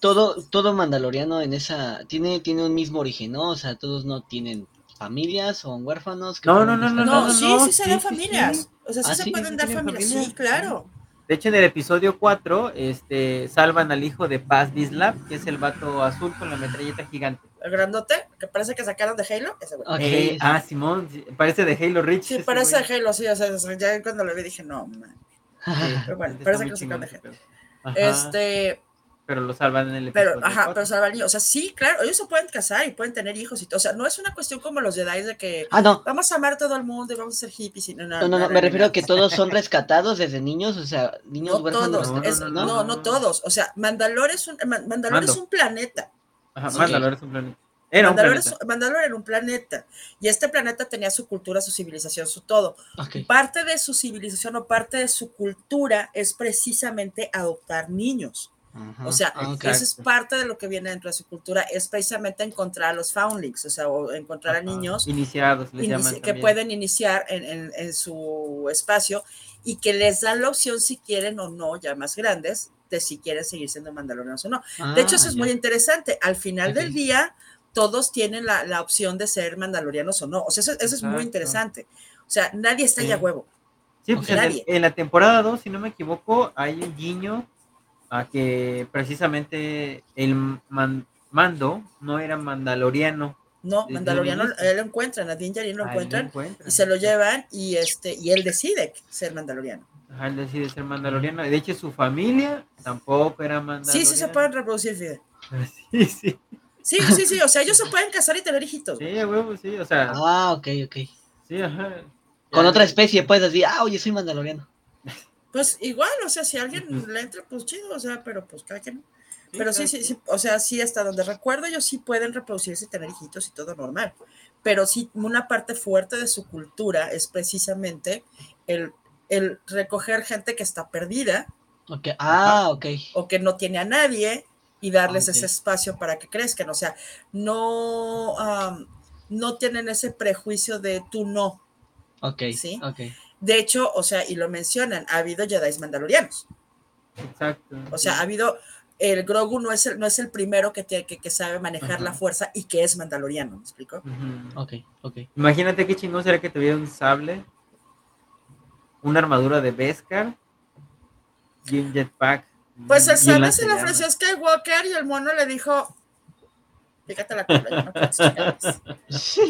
todo, todo mandaloriano en esa, tiene, tiene un mismo origen, ¿no? O sea, todos no tienen familias, son huérfanos. que No, no, no, no, No, sí, no, sí se sí, dan familias. sí. O sea, sí Ah, se sí, pueden sí dar familias. familia. Sí, claro. De hecho, en el episodio 4, este, salvan al hijo de Paz Bislap, que es el vato azul con la metralleta gigante. El grandote, que parece que sacaron de Halo, ese güey. Eh, ah, Simón, parece de Halo Reach. Sí, parece güey. de Halo, sí, o sea, ya cuando lo vi dije, no, man. Sí, (laughs) Pero bueno, parece que lo sacaron de Halo. Ajá, Este, Pero lo salvan en el pero, ajá, 4. pero salvar niños. O sea, sí, claro, ellos se pueden casar y pueden tener hijos y todo. O sea, no es una cuestión como los Jedi de que Ah, no. vamos a amar a todo el mundo y vamos a ser hippies. Y no, no, No, no, no, me refiero a que todos son rescatados desde niños, o sea, niños No huérfanos. todos, No, no, es- no, no, no, no, no. todos. O sea, Mandalore es un, Ma- Mandalore es un planeta. Ajá, Sí. Mandalore es un planeta. Era un Mandalore, planeta. es- Mandalore era un planeta. Y este planeta tenía su cultura, su civilización, su todo. Parte de su civilización o parte de su cultura es precisamente adoptar niños. Ajá, O sea, ah, eso es parte de lo que viene dentro de su cultura, es precisamente encontrar a los foundlings, o sea, o encontrar a niños Iniciados, les inici- llaman que también. pueden iniciar en, en- en su espacio y que les dan la opción si quieren o no, ya más grandes, de si quieren seguir siendo mandalorianos o no. De hecho, eso Ah, es muy interesante. Al final del día, todos tienen la, la opción de ser mandalorianos o no. O sea, eso, eso es muy interesante. O sea, nadie está Sí. ya huevo. Sí, pues el- en la temporada 2, si no me equivoco, hay un guiño a que precisamente el man- mando no era mandaloriano. No, Mandaloriano, inicio. él lo encuentran, a Din Djarin lo Ah, él encuentran encuentra. y se lo llevan y este y él decide ser mandaloriano. Ajá, él decide ser mandaloriano. De hecho, su familia tampoco era Sí, mandaloriana. sí se pueden reproducir, fíjate. Sí, sí. Sí, sí, sí, o sea, ellos se pueden casar y tener hijitos. Sí, huevo, sí. O sea, Ah, ok, ok. sí, ajá. Con Ya, otra especie puedes decir, ah, oye, soy mandaloriano. Pues igual, o sea, si alguien le entra, pues chido, o sea, pero pues cada sí, Pero sí, sí, sí, o sea, sí, hasta donde recuerdo, ellos sí pueden reproducirse y tener hijitos y todo normal. Pero sí, una parte fuerte de su cultura es precisamente el, el recoger gente que está perdida Ok, ah, ok. o que no tiene a nadie y darles Ok. ese espacio para que crezcan. O sea, no, no tienen ese prejuicio de tú no. Ok, Sí. ok. De hecho, o sea, y lo mencionan, ha habido Jedi mandalorianos. Exacto. O sea, sí. ha habido, el Grogu no es el, no es el primero que, tiene, que, que sabe manejar Ajá. la fuerza y que es mandaloriano, ¿me explico? Ok, ok. Imagínate qué chingón sería que tuviera un sable, una armadura de Beskar y un jetpack. Pues el sable se le ofreció a Skywalker y el mono le dijo, fíjate la cola, no quiero tus chingaderas".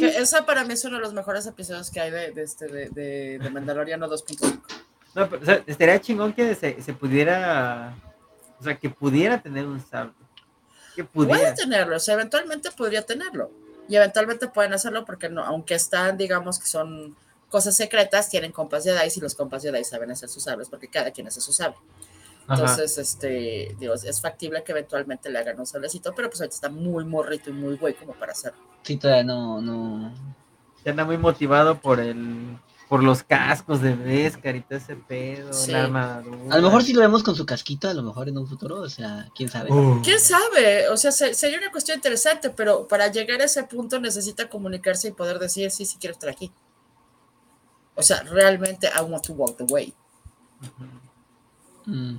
Que esa para mí es uno de los mejores episodios que hay de, de este, de, de, de Mandaloriano 2.5. No, pero o sea, estaría chingón que se, se pudiera, o sea, que pudiera tener un sable. Que Puede pudiera. tenerlo, o sea, eventualmente podría tenerlo. Y eventualmente pueden hacerlo porque no, aunque están, digamos que son cosas secretas, tienen compas Jedi y los compas Jedi saben hacer sus sables porque cada quien hace su sable. Ajá. Entonces, este, digo, es factible que eventualmente le hagan un sablecito, pero pues ahorita está muy morrito y muy güey como para hacerlo. Sí, todavía no, no. Se anda muy motivado por el, por los cascos de Beskar y todo ese pedo, Sí. la armadura. A lo mejor si lo vemos con su casquito, a lo mejor en un futuro, o sea, quién sabe. Uh. ¿Quién sabe? O sea, se- sería una cuestión interesante, pero para llegar a ese punto necesita comunicarse y poder decir, sí, sí quiero estar aquí. O sea, realmente I want to walk the way. Ujú. Mm,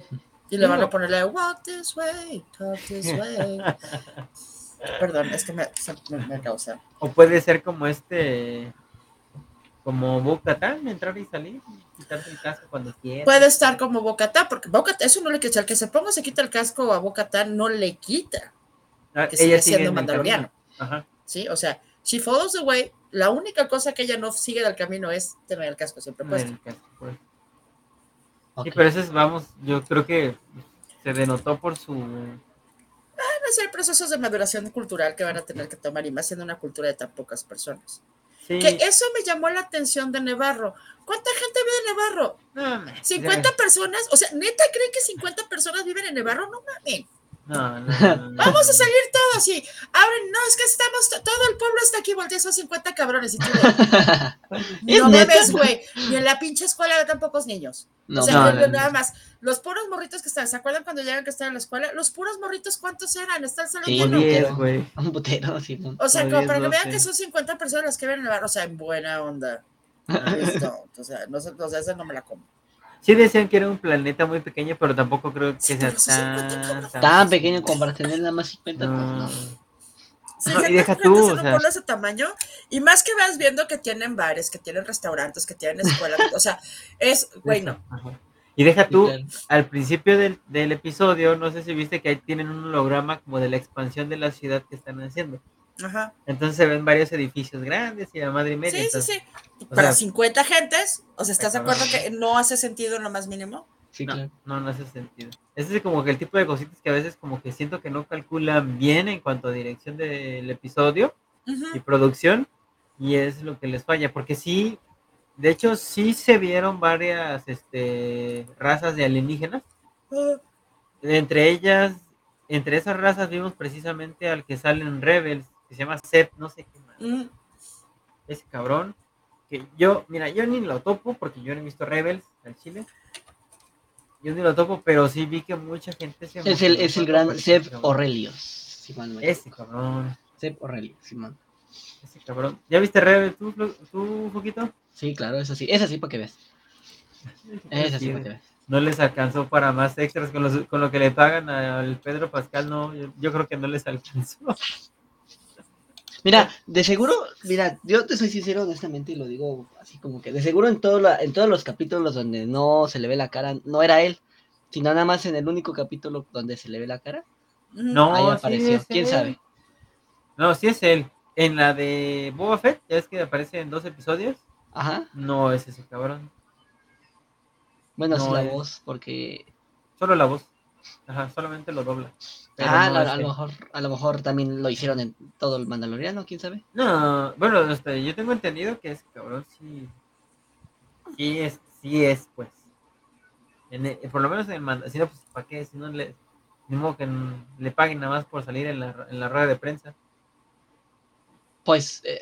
Y le van a ponerle walk this way, talk this (laughs) way. Perdón, es que me, me, me causa. O puede ser como este, como Bocatán, entrar y salir, quitarse el casco cuando quiera. Puede estar como Bocatán, porque Bocatán, eso no le quita, el que se ponga se quita el casco a Bocatán no le quita, Ah, que sigue sigue siendo mandaloriano. Ajá. ¿sí? O sea, she follows the way, la única cosa que ella no sigue del camino es tener el casco siempre puesto. en el casco, pues. Ok. Sí, pero eso es, vamos, yo creo que se denotó por su... Van a ser procesos de maduración cultural que van a tener que tomar, y más en una cultura de tan pocas personas. Sí, Que eso me llamó la atención de Nevarro. ¿Cuánta gente vive en Nevarro? no, me- 50 personas, o sea, neta creen que 50 personas viven en Nevarro, no mames. No, (laughs) no, no. Vamos a salir todos y abren, no, es que estamos, todo el pueblo está aquí, voltea, son 50 cabrones y tú, (laughs) ¿Es no mames, güey, y en la pinche escuela tan pocos niños. No, o sea, no, no, no, nada más, los puros morritos que están, ¿se acuerdan cuando llegan que están en la escuela? Los puros morritos, ¿cuántos eran? Está el salón Sí, lleno. diez, güey. un putero, Simón. O sea, como 10, para que vean 12. que son 50 personas las que ven en el bar, o sea, en buena onda. (laughs) Esto, o sea, no, o sea, esa no me la como. Sí decían que era un planeta muy pequeño, pero tampoco creo que Sí, sea pero esos 50 tan... Tan pequeño como para tener nada más 50. pues, No. no. Sí, No, y deja tú, o sea- ese tamaño, y más que vas viendo que tienen bares, que tienen restaurantes, que tienen escuelas, o sea, es, (laughs) güey, no. Ajá. Y deja tú, Sí, claro. al principio del, del episodio, no sé si viste que ahí tienen un holograma como de la expansión de la ciudad que están haciendo. Ajá. Entonces se ven varios edificios grandes y la madre y media. Sí, sí, entonces- sí. Para sea- 50 gentes, o sea, ¿estás de acuerdo que no hace sentido en lo más mínimo? Sí, No, claro. no, no hace sentido. Ese es como que el tipo de cositas que a veces como que siento que no calculan bien en cuanto a dirección del episodio y producción y es lo que les falla, porque sí, de hecho sí se vieron varias este, razas de alienígenas, entre ellas, entre esas razas vimos precisamente al que sale en Rebels, que se llama Seth, no sé qué más, mm, ese cabrón, que yo, mira, yo ni lo topo porque yo no he visto Rebels al chile. Yo ni lo topo, pero sí vi que mucha gente se Es el, es el gran Seb. Simón, güey. Ese cabrón, Seb Aurelius, Simón. ese cabrón. ¿Ya viste Rebels tú, tú, Foquito? Sí, claro, eso sí. Es así para que veas. Es así Sí, para que veas. no les alcanzó para más extras con, los- con lo que le pagan al Pedro Pascal, no, yo, yo creo que no les alcanzó. Mira, de seguro, mira, yo te soy sincero honestamente y lo digo así como que de seguro en, todo la- en todos los capítulos donde no se le ve la cara, no era él, sino nada más en el único capítulo donde se le ve la cara, ujú. No, ahí apareció. es ¿Quién él. sabe? No, sí es él. En la de Boba Fett, ya es que aparece en dos episodios, Ajá. no es ese cabrón, Bueno, No sí la es. voz, porque solo la voz. Ajá, solamente lo dobla. Pero ah, no es a lo mejor, a lo mejor también lo hicieron en todo el Mandaloriano, quién sabe. No, bueno, este, yo tengo entendido que ese cabrón sí, sí es, sí es, pues. En el- por lo menos en el si no, pues, ¿para qué? Si no le, ni modo que le paguen nada más por salir en la, en la rueda de prensa. Pues eh,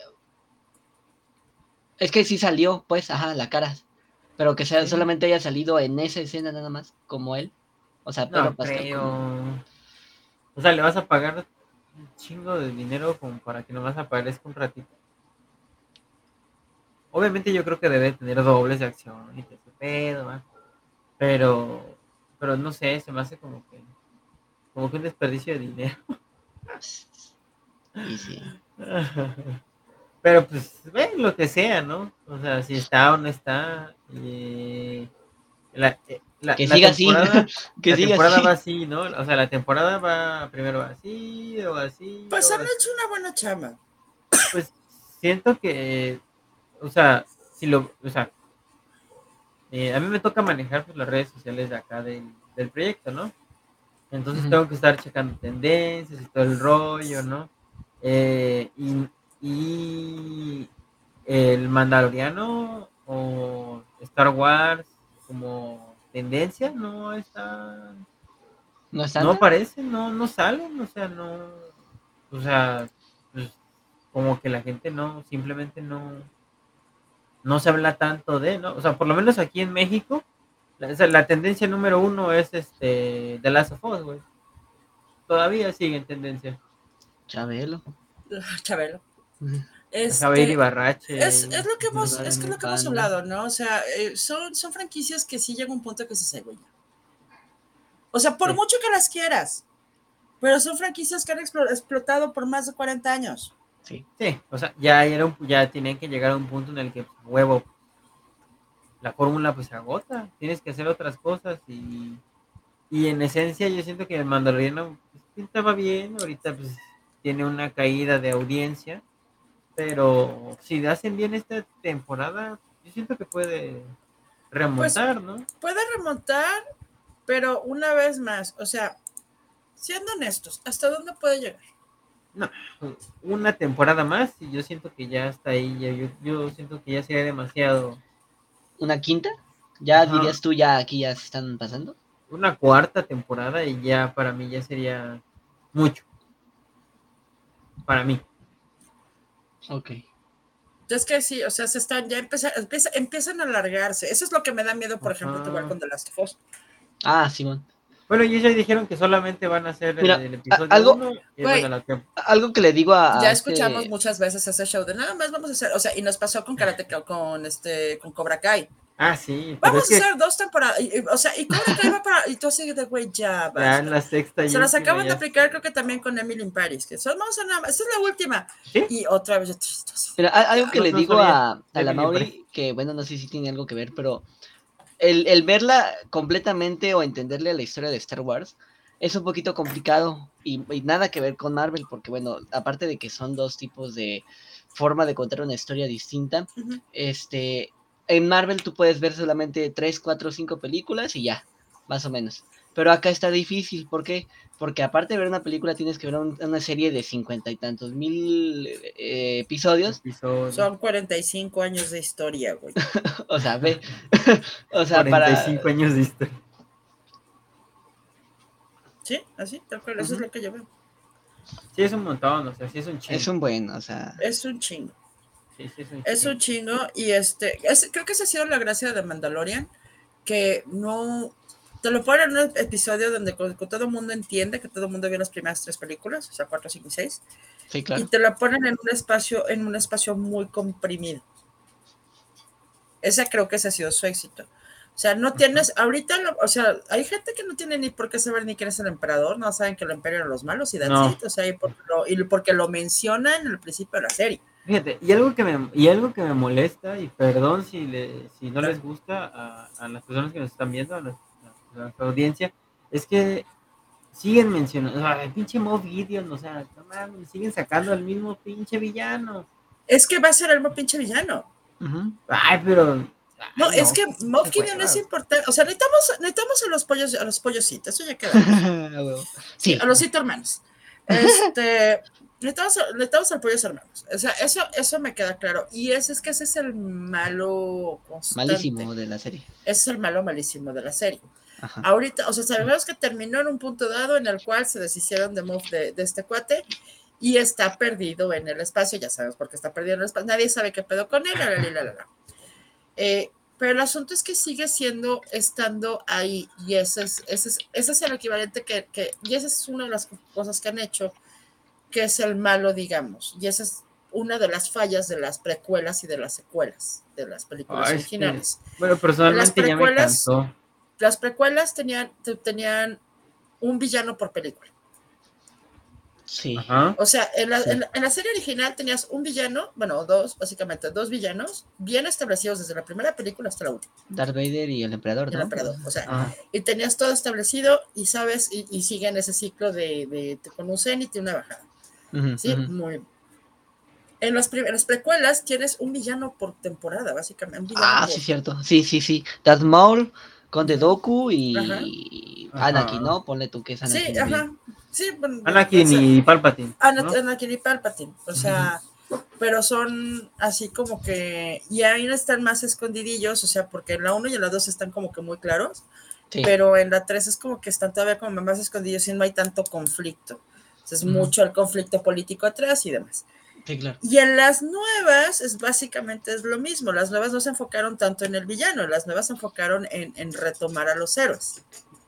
es que sí salió, pues, ajá, la cara, pero que sea Sí. solamente haya salido en esa escena nada más, como él. O sea, Pedro No creo. como- O sea, le vas a pagar un chingo de dinero como para que nomás aparezca un ratito. Obviamente yo creo que debe tener dobles de acción y ese pedo, ¿va? Pero, pero no sé, se me hace como que, como que un desperdicio de dinero. Sí. Pero pues, ve lo que sea, ¿no? O sea, si está o no está. y la, eh, la- Que la siga así, (laughs) que la siga temporada así. va así, ¿no? O sea, la temporada va primero así o así. Pues han hecho una buena chama. Pues siento que, o sea, si lo, o sea, eh, a mí me toca manejar pues, las redes sociales de acá del, del proyecto, ¿no? Entonces tengo que estar checando tendencias y todo el rollo, ¿no? Eh, y, y el Mandaloriano o Star Wars como tendencia no está ¿No está? no aparecen, no, no salen, o sea, no, o sea, pues, como que la gente no, simplemente no, no se habla tanto de, ¿no? O sea, por lo menos aquí en México, la, o sea, la tendencia número uno es este, The Last of Us, güey. Todavía sigue en tendencia. Chabelo. (laughs) Chabelo. (laughs) Este, es, es lo que hemos, es que lo que hemos hablado, ¿no? O sea, eh, son, son franquicias que sí llega un punto que se güey. O sea, por Sí. mucho que las quieras, pero son franquicias que han explo- explotado por más de 40 años. Sí. Sí, o sea, ya, era un- ya tenían que llegar a un punto en el que, huevo, la fórmula pues se agota, tienes que hacer otras cosas y, y en esencia yo siento que el Mandaloriano pues, pintaba bien, ahorita pues tiene una caída de audiencia, pero si hacen bien esta temporada, yo siento que puede remontar, ¿no? Puede remontar, pero una vez más, o sea, siendo honestos, ¿hasta dónde puede llegar? Una temporada más y yo siento que ya está ahí, ya- yo, yo siento que ya sería demasiado. ¿Una quinta? ¿Ya dirías tú ya aquí ya se están pasando? Una cuarta temporada y ya para mí ya sería mucho. Para mí. Ok. Es que sí, o sea, se están, ya empieza, empieza- empiezan a alargarse. Eso es lo que me da miedo, por ejemplo, Ajá. igual con The Last of Us. Ah, Simón. Bueno, y ellos ya dijeron que solamente van a hacer el- Mira, el, episodio algo- uno y la tem- Algo que le digo a... a ya este- escuchamos muchas veces ese show de nada más vamos a hacer, o sea, y nos pasó con Karate con este, con Cobra Kai. Ah, sí. pero Vamos que a hacer dos temporadas, y- y- o sea, y Cobra Kai va para, y tú así de güey, ya, ya basta. en la sexta Se las acaban de ya- aplicar, creo que también con Emily in Paris, que son, vamos a nada más, esta es la última. ¿Sí? Y otra vez, a- algo que No, le no digo a, a la Mauri, que bueno, no sé si tiene algo que ver, pero el, el verla completamente o entenderle la historia de Star Wars es un poquito complicado y, y nada que ver con Marvel, porque bueno, aparte de que son dos tipos de forma de contar una historia distinta, este, en Marvel tú puedes ver solamente 3, 4, 5 películas y ya, más o menos. Pero acá está difícil, ¿por qué? Porque aparte de ver una película tienes que ver un- una serie de cincuenta y tantos mil eh, episodios episodio. Son 45 años de historia, güey. (laughs) O sea, ve. (laughs) o sea, para. 45 años de historia. Sí, así, tal cual, eso es lo que yo veo. Sí, es un montón, o sea, sí es un chingo. Es un buen, o sea. Es un chingo. Sí, sí, es un Es chingo. un chingo y este, es- creo que esa ha sido la gracia de Mandalorian, que no, te lo ponen en un episodio donde con- con todo el mundo entiende, que todo el mundo vio las primeras tres películas, o sea, cuatro, cinco y seis, Sí, y te lo ponen en un espacio, en un espacio muy comprimido. Esa creo que ese ha sido su éxito. O sea, no tienes, ahorita, o sea, hay gente que no tiene ni por qué saber ni quién es el emperador, no saben que el imperio eran los malos y that's No. it, o sea, y porque, lo, y porque lo mencionan en el principio de la serie. Fíjate, y algo que me, y algo que me molesta, y perdón si, le, si no les gusta a, a las personas que nos están viendo, a nuestra, a nuestra audiencia, es que siguen mencionando, o sea, el pinche Moff Gideon, o sea, no mames, siguen sacando al mismo pinche villano. Es que va a ser el mismo pinche villano. Ay, pero. ay, No, es que Moff pinche Gideon es importante. O sea, necesitamos, necesitamos a los pollos, a los pollocitos, eso ya queda. (laughs) Sí, A los cito hermanos. Este, necesitamos, a- necesitamos al pollos hermanos. O sea, eso, eso me queda claro. Y ese es que ese es el malo constante. malísimo de la serie. Ese es el malo malísimo de la serie. Ajá. Ahorita, o sea, sabemos que terminó en un punto dado en el cual se deshicieron de Moff de, de este cuate y está perdido en el espacio. Ya sabemos por qué está perdido en el espacio. Nadie sabe qué pedo con él. la, la, la, la, la. Eh, pero el asunto es que sigue siendo estando ahí y ese es, ese es, ese es el equivalente que, que, y esa es una de las cosas que han hecho, que es el malo, digamos, y esa es una de las fallas de las precuelas y de las secuelas de las películas Ay, originales. Bueno, personalmente ya me precuelas- cansó. Las precuelas tenían, te- tenían un villano por película. Sí. Ajá. O sea, en la, Sí. en la- en la serie original tenías un villano, bueno, dos, básicamente, dos villanos bien establecidos desde la primera película hasta la última, Darth Vader y el emperador, el ¿no? emperador. O sea, Ajá. y tenías todo establecido y sabes, y, y siguen ese ciclo de, de- de- con un cenit y una bajada. Sí, muy en las, en las precuelas tienes un villano por temporada, básicamente. Ah, por- sí, cierto. Sí, sí, sí. Darth Maul, Conde Doku y Ajá. Anakin, ¿no? Ponle tú que es Anakin. Sí, también. ajá. Sí, bueno, Anakin o sea, y Palpatine. Ana- ¿no? Anakin y Palpatine. O sea, pero son así como que. Y ahí no están más escondidillos, o sea, porque en la 1 y en la 2 están como que muy claros, Sí. pero en la 3 es como que están todavía como más escondidos y no hay tanto conflicto. O sea, es Ujú. mucho el conflicto político atrás y demás. Sí, claro. Y en las nuevas es básicamente es lo mismo. Las nuevas no se enfocaron tanto en el villano, las nuevas se enfocaron en, en retomar a los héroes.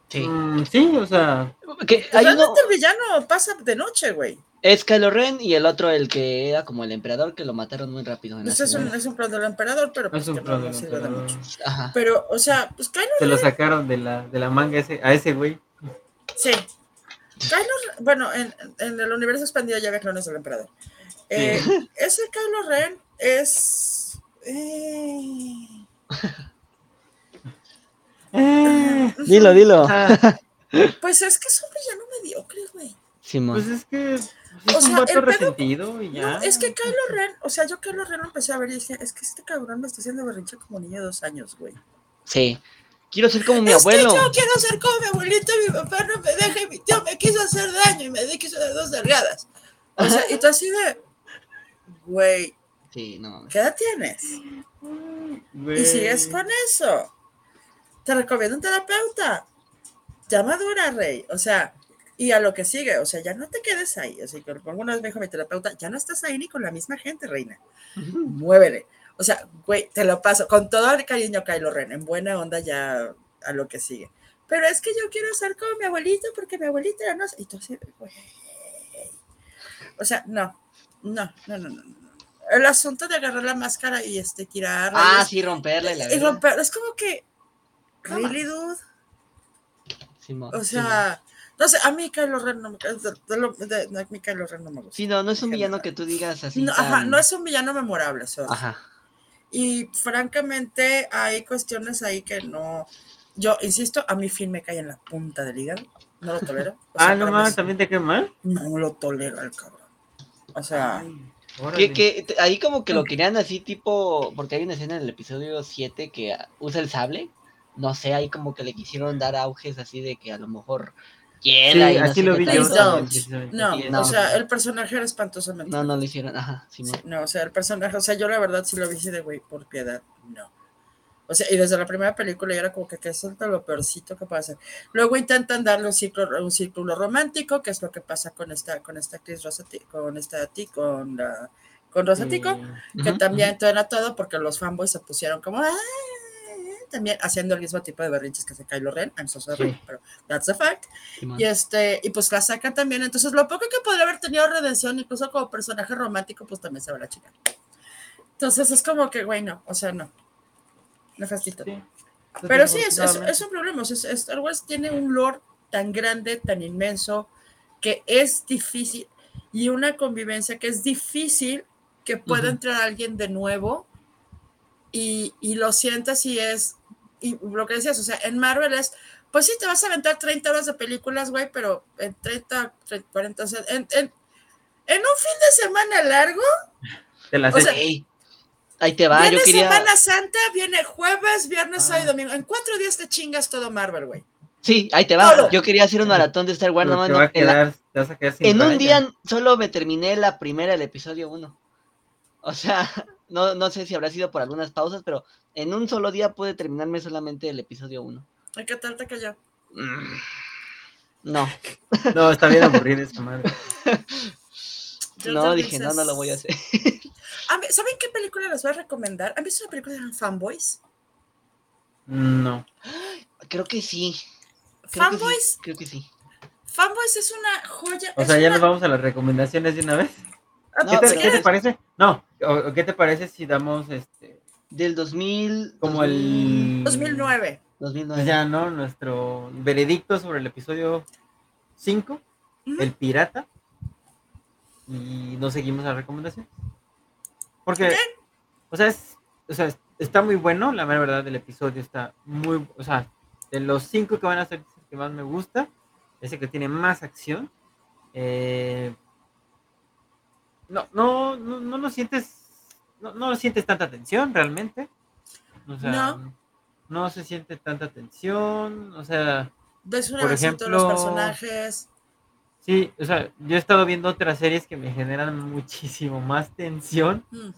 Sí. Mm, sí, o sea, Que hay uno, Realmente el villano pasa de noche, güey. es Kylo Ren y el otro el que era como el emperador que lo mataron muy rápido. en Ese es un, es un plan del emperador, pero pues es un que no plan del sirve de mucho. Ajá. Pero, o sea, pues Kylo Se lo sacaron de la, de la manga ese, a ese güey. Sí. Kylo, bueno, en, en el universo expandido ya había clones del emperador. Eh, ese Kylo Ren es. eh, Eh, Dilo, dilo. (laughs) ah, pues es que es un villano mediocre, güey. Simón. pues es que es O un sea, vato el pedo- resentido y ya. No, es que Kylo Ren, o sea, yo Kylo Ren lo empecé a ver y dije, es que este cabrón me está haciendo berrinche como niño de dos años, güey. Sí. Quiero ser como mi es abuelo. que yo quiero ser como mi abuelito, mi papá no me deja y mi tío me quiso hacer daño y me quiso de dos delgadas. O sea, y tú así de, güey, Sí, no. ¿qué edad tienes? Güey. Y sigues con eso. Te recomiendo un terapeuta. Ya madura, rey. O sea, y a lo que sigue, o sea, ya no te quedes ahí. O sea, que alguna vez me dijo mi terapeuta, ya no estás ahí ni con la misma gente, reina. (laughs) Muévele. O sea, güey, te lo paso con todo el cariño, Kylo Ren, en buena onda ya a lo que sigue. Pero es que yo quiero ser como mi abuelito porque mi abuelita era no sé. Y tú así, güey. O sea, no, no, no, no, no. El asunto de agarrar la máscara y este tirar. Ah, sí, romperle la y verdad. romper, es como que, really, dude. Simón, O Simón. sea, no sé, a mí Kylo Ren no me de- de de- no, a mí Kylo Ren no me gusta. Sí, no, no es un villano que tú digas así. No, ajá, tan- no es un villano memorable, sorry. Ajá. Y francamente hay cuestiones ahí que no, yo insisto, a mi fin me cae en la punta del hígado, no lo tolero. O sea, Ah, no mames, es- también te queda mal. No lo tolero al cabrón. O sea, Ay, Que, ahí como que lo querían así tipo, porque hay una escena en el episodio 7 que usa el sable, no sé, ahí como que le quisieron dar auges así de que a lo mejor Sí, no así lo vi yo. también, no, Sí, o no. sea, el personaje era espantosamente. No, no lo hicieron, ajá, Simón. Sí, no, o sea, el personaje, o sea, yo la verdad sí lo vi de güey, por piedad, no. O sea, y desde la primera película ya era como que, que es lo peorcito que puede hacer. Luego intentan darle un ciclo, un círculo romántico, que es lo que pasa con esta, con esta actriz Rosati, con esta ti, con la, con Rosatico, Sí. que también era todo porque los fanboys se pusieron como "Ah", también haciendo el mismo tipo de berrinches que hace Kylo Ren, I'm so sorry, Sí. pero that's a fact. Y este, y pues la sacan también. Entonces, lo poco que podría haber tenido redención, incluso como personaje romántico, pues también se va a la chica. Entonces es como que, güey, no, o sea, no. Nefastito. Sí. Pero sí, es, es, un problema. o sea, Star Wars tiene un lore tan grande, tan inmenso, que es difícil, y una convivencia que es difícil que pueda Ujú. entrar alguien de nuevo y, y lo sientas y es, y lo que decías, o sea, en Marvel es, pues sí, te vas a aventar 30 horas de películas, güey, pero en 30, 30, 40, o sea, en, en, en un fin de semana largo, Te la o sea, ahí te va, viene yo quería... Semana Santa, viene jueves, viernes, Ah. sábado y domingo. En cuatro días te chingas todo Marvel, güey. Sí, ahí te va, Todo. yo quería hacer un maratón de Star Wars, no- va a en, la- quedar, en un día solo me terminé la primera, el episodio 1. O sea, (laughs) no, no sé si habrá sido por algunas pausas, pero en un solo día pude terminarme solamente el episodio 1. Ay, ¿Qué tal te cayó? Mm, No, (laughs) No, está bien aburrido esa madre. No, dije, no, no lo voy a hacer. (laughs) A mí- ¿Saben qué película les voy a recomendar? ¿Han visto una película de Fanboys? No. Creo que sí. Creo que sí, Fanboys, creo que sí. Fanboys es una joya. O sea, ya una- nos vamos a las recomendaciones de una vez. Ah, No, ¿Qué, te, qué parece? No, ¿qué te parece si damos este Del 2000. como 2000, el 2009. 2009. pues ya, ¿no? Nuestro veredicto sobre el episodio 5, Ujú. El Pirata. Y nos seguimos la recomendación. Porque, Ok. o sea, es, o sea, es- está muy bueno, la mera verdad del episodio está muy, o sea, de los cinco que van a ser es el que más me gusta, ese que tiene más acción. Eh, no, no, no, no lo sientes, no, no sientes tanta tensión realmente. O sea, No. no se siente tanta tensión, o sea, Ves un Por de los ejemplo, personajes. sí, o sea, yo he estado viendo otras series que me generan muchísimo más tensión Mm,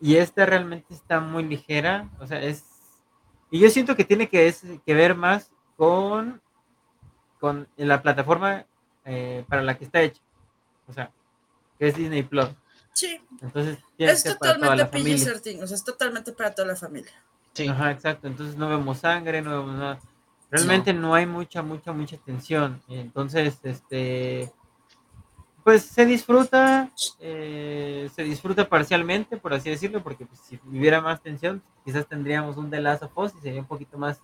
y esta realmente está muy ligera, o sea, es y yo siento que tiene que, es- que ver más con con la plataforma eh, para la que está hecha, o sea, que es Disney Plus. Sí, Entonces es totalmente familia. PG-13, o sea, es totalmente para toda la familia. Sí. Ajá, exacto. Entonces no vemos sangre, no vemos nada. Realmente no, hay mucha, mucha, mucha tensión. Entonces, este, pues se disfruta, eh, se disfruta parcialmente, por así decirlo, porque pues, si hubiera más tensión, quizás tendríamos un The Last of Us y sería un poquito más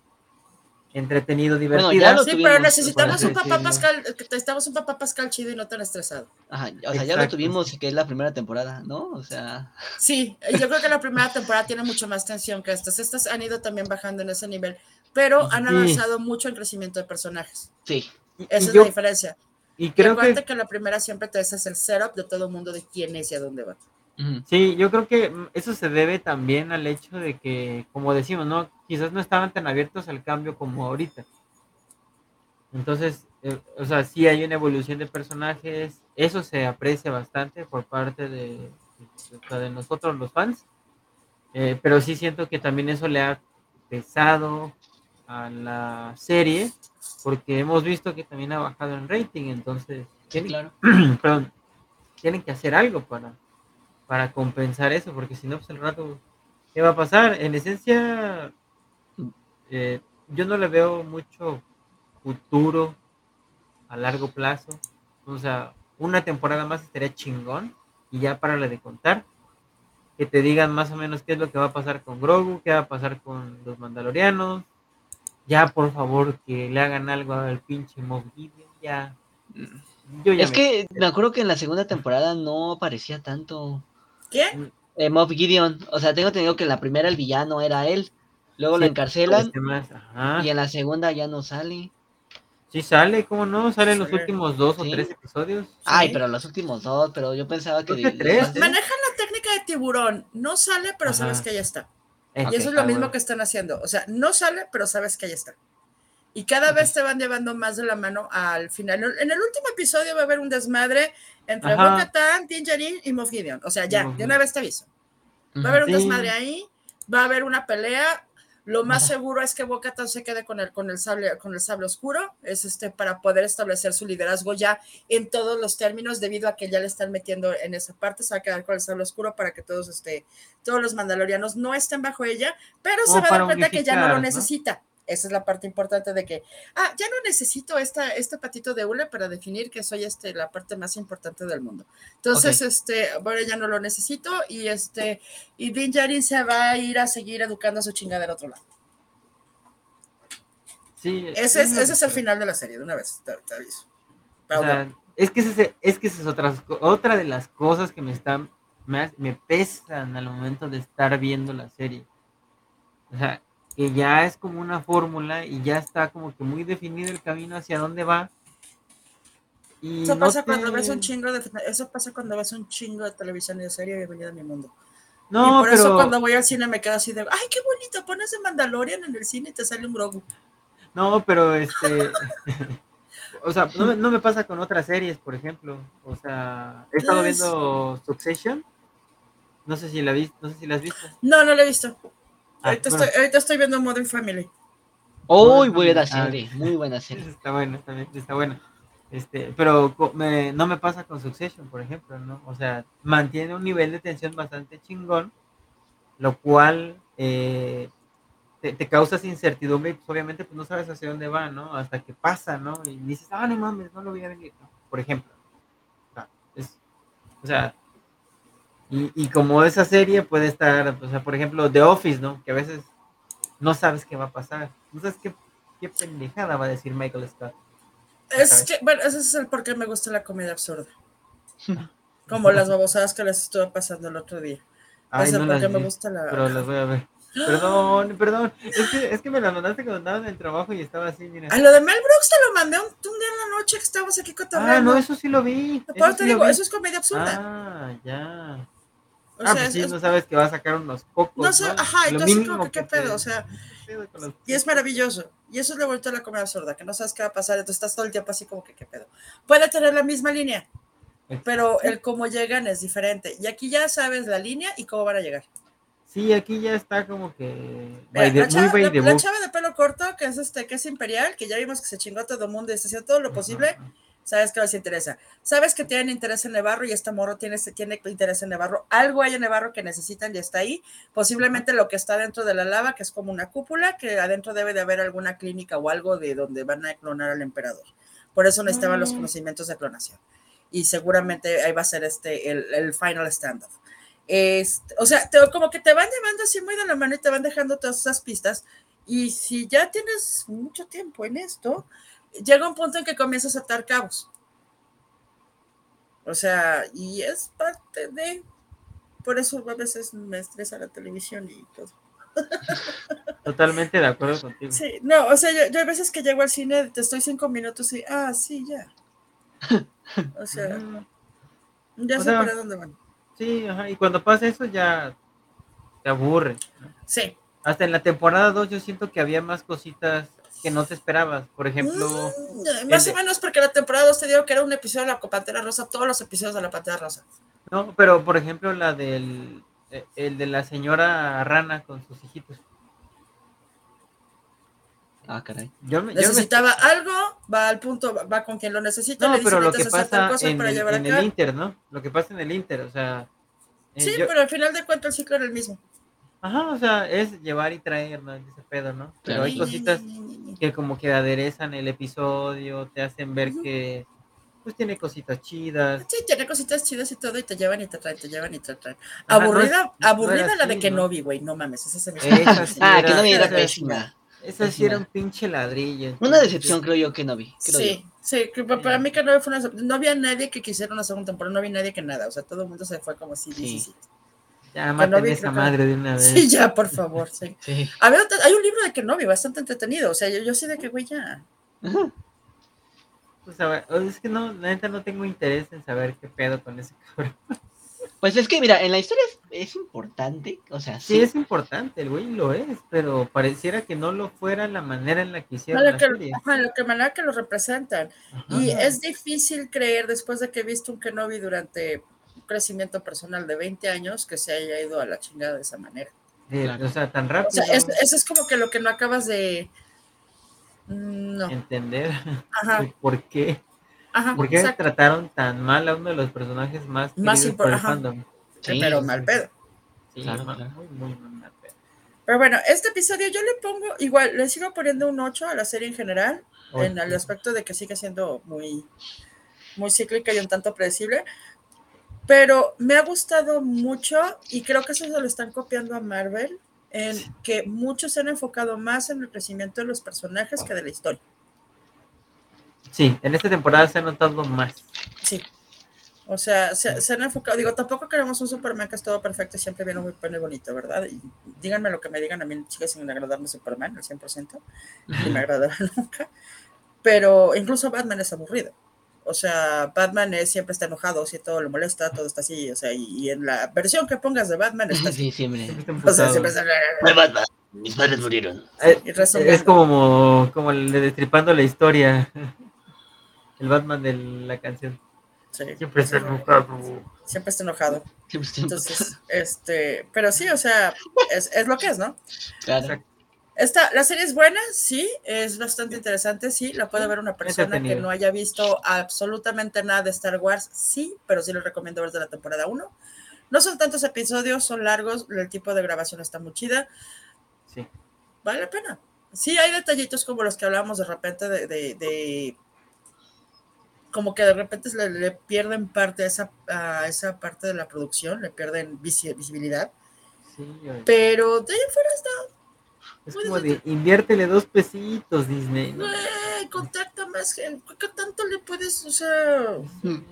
entretenido, divertido. ya lo Sí, tuvimos, pero necesitamos por un papá. Pascal, necesitamos un papá Pascal chido y no tan estresado. Ajá, o sea, ya lo tuvimos, que es la primera temporada, ¿no? O sea, Sí, yo creo que la primera temporada tiene mucho más tensión que estas. Estas han ido también bajando en ese nivel, pero han Sí. avanzado mucho en crecimiento de personajes. sí. Y- Esa y es yo- la diferencia. Y Y creo acuérdate que que... la primera siempre te haces el setup de todo el mundo de quién es y a dónde va. Sí, yo creo que mm, eso se debe también al hecho de que, como decimos, ¿no? Quizás no estaban tan abiertos al cambio como ahorita. Entonces, eh, o sea, sí hay una evolución de personajes, eso se aprecia bastante por parte de, de- o sea, de nosotros los fans, eh, pero sí siento que también eso le ha pesado a la serie, porque hemos visto que también ha bajado en rating, entonces, Sí, tienen- claro. (clears throat) perdón, tienen que hacer algo para, para compensar eso, porque si no, pues el rato, ¿qué va a pasar? En esencia, eh, yo no le veo mucho futuro a largo plazo. O sea, una temporada más estaría chingón y ya para de contar. Que te digan más o menos qué es lo que va a pasar con Grogu, qué va a pasar con los Mandalorianos. Ya, por favor, que le hagan algo al pinche Moff. Ya. Yo ya Es me- que me acuerdo que en la segunda temporada no aparecía tanto ¿Qué? eh, Moff Gideon. O sea, tengo entendido que en la primera el villano era él. Luego lo encarcelan este ajá. y en la segunda ya no sale. Sí sale, ¿cómo no? Sale en los últimos dos o Sí. tres episodios. Ay, Sí. pero los últimos dos, pero yo pensaba que... Tres, ¿eh? Manejan la técnica de tiburón. No sale, pero Ajá. sabes que ya está. Eh, Y eso es lo ah, mismo bueno. que están haciendo. O sea, no sale, pero sabes que ahí está. Y cada vez te van llevando más de la mano al final. En el último episodio va a haber un desmadre entre Ajá. Bo-Katan, Din Djarin y Moff Gideon. O sea, ya, Moff de una vez te aviso. Va a haber un Sí. desmadre ahí, va a haber una pelea. Lo más Ajá. seguro es que Bo-Katan se quede con el, con, el sable, con el sable oscuro. Es este para poder establecer su liderazgo ya en todos los términos, debido a que ya le están metiendo en esa parte. Se va a quedar con el sable oscuro para que todos, este, todos los mandalorianos no estén bajo ella, pero se Como va a dar cuenta que ya no lo ¿no? Esa es la parte importante de que, ah, ya no necesito esta, este patito de hule para definir que soy este, la parte más importante del mundo. Entonces, este, ahora ya no lo necesito y este, y Din Djarin se va a ir a seguir educando a su chingada del otro lado. Sí, Ese es, lo ese es el final de la serie, de una vez, te, te aviso. o Pero sea, es que ese, es que esa es otra, otra de las cosas que me están, me, me pesan al momento de estar viendo la serie. O sea, que ya es como una fórmula y ya está como que muy definido el camino hacia dónde va. Y Eso no pasa cuando ves un chingo de eso pasa cuando ves un chingo de televisión y de serie bienvenida a mi mundo. No, y por eso cuando voy al cine me quedo así de, ay, qué bonito, pones de Mandalorian en el cine y te sale un Grogu. No, pero este. (laughs) o sea, no me, no me pasa con otras series, por ejemplo. O sea, he estado Es- viendo Succession. No sé si la vis- no sé si la has visto. No, no lo he visto. Ah, ahorita, bueno. estoy, ahorita estoy viendo Modern Family. Muy Ah, buena ah. serie, muy buena serie. Está buena, está buena. Este, pero me- no me pasa con Succession, por ejemplo, ¿no? O sea, mantiene un nivel de tensión bastante chingón, lo cual eh, te, te causas incertidumbre y pues, obviamente pues no sabes hacia dónde va, ¿no? Hasta que pasa, ¿no? Y dices, ah, no mames, no lo voy a venir, ¿no? por ejemplo. O sea, es- o sea, y, y como esa serie puede estar, o sea, por ejemplo, The Office, ¿no? Que a veces no sabes qué va a pasar, no sabes qué, qué pendejada va a decir Michael Scott. Es que, bueno, ese es el por qué me gusta la comedia absurda. (laughs) Como las babosadas que les estuve pasando el otro día. Ay, es el no por qué me gusta la. pero las voy a ver. Perdón, (gasps) perdón. Es que, es que me las mandaste cuando andaba en el trabajo y estaba así, mira. A lo de Mel Brooks te lo mandé un, un día en la noche que estábamos aquí cotorreando. Ah, no, eso sí lo vi. Por Eso te sí digo, vi. eso es comedia absurda. Ah, ya. O ah, sea, pues es- sí, es- no sabes que va a sacar unos pocos. No sé, ajá, Lo entonces como que qué te- pedo, o sea, ¿qué pedo con los Y es maravilloso. Y eso es lo vuelto a la comedia absurda, que no sabes qué va a pasar, entonces estás todo el tiempo así como que qué pedo. Puede tener la misma línea, pero el cómo llegan es diferente. Y aquí ya sabes la línea y cómo van a llegar. Sí, aquí ya está como que. Mira, la, chava, muy by la- the la book. chava de pelo corto, que es este, que es imperial, que ya vimos que se chingó a todo el mundo y está haciendo todo lo posible, Ajá. Sabes que les interesa. Sabes que tienen interés en Nevarro y este morro tiene, tiene interés en Nevarro. Algo hay en Nevarro que necesitan y está ahí. Posiblemente lo que está dentro de la lava, que es como una cúpula, que adentro debe de haber alguna clínica o algo de donde van a clonar al emperador. Por eso necesitaban los Mm. conocimientos de clonación. Y seguramente ahí va a ser este el, el final standoff. Este, o sea, te- como que te van llevando así muy de la mano y te van dejando todas esas pistas Y si ya tienes mucho tiempo en esto, llega un punto en que comienzas a atar cabos. O sea, y es parte de... Por eso a veces me estresa la televisión y todo. (laughs) Totalmente de acuerdo contigo. Sí, no, o sea, yo, yo, a veces que llego al cine, te estoy cinco minutos y, ah, sí, ya. O sea, ya O sé sea, para dónde van. Sí, ajá, y cuando pasa eso ya te aburre. ¿no? Sí. Hasta en la temporada 2 yo siento que había más cositas que no te esperabas. Por ejemplo, Mm, más el o menos porque la temporada 2 te digo que era un episodio de la Pantera Rosa, todos los episodios de la Pantera Rosa. no, pero por ejemplo la del eh, el de la señora rana con sus hijitos. Ah, caray. Yo me, yo me- Necesitaba algo, va al punto, va- con quien lo necesita, no, le dice, pero lo que "Necesitas hacer tal pasa cosa en, para el, llevar en acá". el Inter, ¿no? Lo que pasa en el Inter, o sea, eh, Sí, yo- pero al final de cuentas el ciclo era el mismo. Ajá, o sea, es llevar y traer, ¿no? Ese pedo, ¿no? Pero Claro. hay cositas que como que aderezan el episodio, te hacen ver que pues tiene cositas chidas. Sí, tiene cositas chidas y todo, y te llevan y te traen, te llevan y te traen. Ajá, no Aburrida, es- no aburrida era la de Kenobi, güey, no mames, esa se me Esa sí Ah, era- que no me era esa- pésima. Esa sí era un pinche ladrillo. Una decepción, creo yo, que no vi. creo Sí, sí, que pa- para mí que no fue una, no había nadie que quisiera una segunda temporada, no había nadie que nada, o sea, todo el mundo se fue como sí, sí, sí. Ya maten no esa madre de una vez. Sí, ya, por favor, sí. (laughs) Había otra- hay un libro de Kenobi bastante entretenido, o sea, yo, yo sí de que, güey, ya. Ajá. Pues, a ver, es que no, la neta no tengo interés en saber qué pedo con ese cabrón. (laughs) Pues es que, mira, en la historia es, es importante, o sea, Sí, sí. es importante, el güey lo es, pero pareciera que no lo fuera la manera en la que hicieron Lo la que, serie. ajá, lo que manera que lo representan. Ajá. Y es difícil creer, después de que he visto un Kenobi durante un crecimiento personal de 20 años, que se haya ido a la chingada de esa manera. Sí. O sea, tan O rápido sea, es- eso es como que lo que no acabas de... Mm, No, entender ajá, por qué, ajá, por qué exacto. trataron tan mal a uno de los personajes más, Más queridos impor- por el ajá. fandom. Sí, pero sí, mal pedo. Sí, Claro, claro. muy, muy, muy mal pedo. Pero bueno, este episodio yo le pongo, igual, le sigo poniendo un 8 a la serie en general, en el aspecto de que sigue siendo muy, muy cíclica y un tanto predecible. Pero me ha gustado mucho y creo que eso se lo están copiando a Marvel, en que muchos se han enfocado más en el crecimiento de los personajes que de la historia. Sí, en esta temporada se ha notado más. Sí. O sea, se, se han enfocado, digo, tampoco queremos un Superman que es todo perfecto y siempre viene muy bueno y bonito, ¿verdad? Y díganme lo que me digan, a mí sigue sin agradarme Superman al 100%, ni me (laughs) agradará nunca, pero incluso Batman es aburrido. O sea, Batman es, siempre está enojado, si todo le molesta, todo está así, o sea, y, y en la versión que pongas de Batman está así. (laughs) Sí, siempre. Siempre está O sea, siempre está... Batman, Mis padres murieron. Eh, es como, como el de destripando la historia. (laughs) El Batman de la canción. Sí, Siempre está enojado. siempre está enojado. Entonces, este, pero sí, o sea, es, es lo que es, ¿no? Claro. Esta, la serie es buena, sí, es bastante interesante, sí, la puede ver una persona que no haya visto absolutamente nada de Star Wars, sí, pero sí les recomiendo ver de la temporada 1. No son tantos episodios, son largos, el tipo de grabación está muy chida, Sí. vale la pena. Sí, hay detallitos como los que hablábamos de repente de, de- de- como que de repente le, le pierden parte a esa, a esa parte de la producción, le pierden visi- visibilidad, Sí, pero de ahí en fuera está es como de inviértele dos pesitos, Disney. ¿no? Güey, contacta más gente. ¿Qué tanto le puedes, o sea,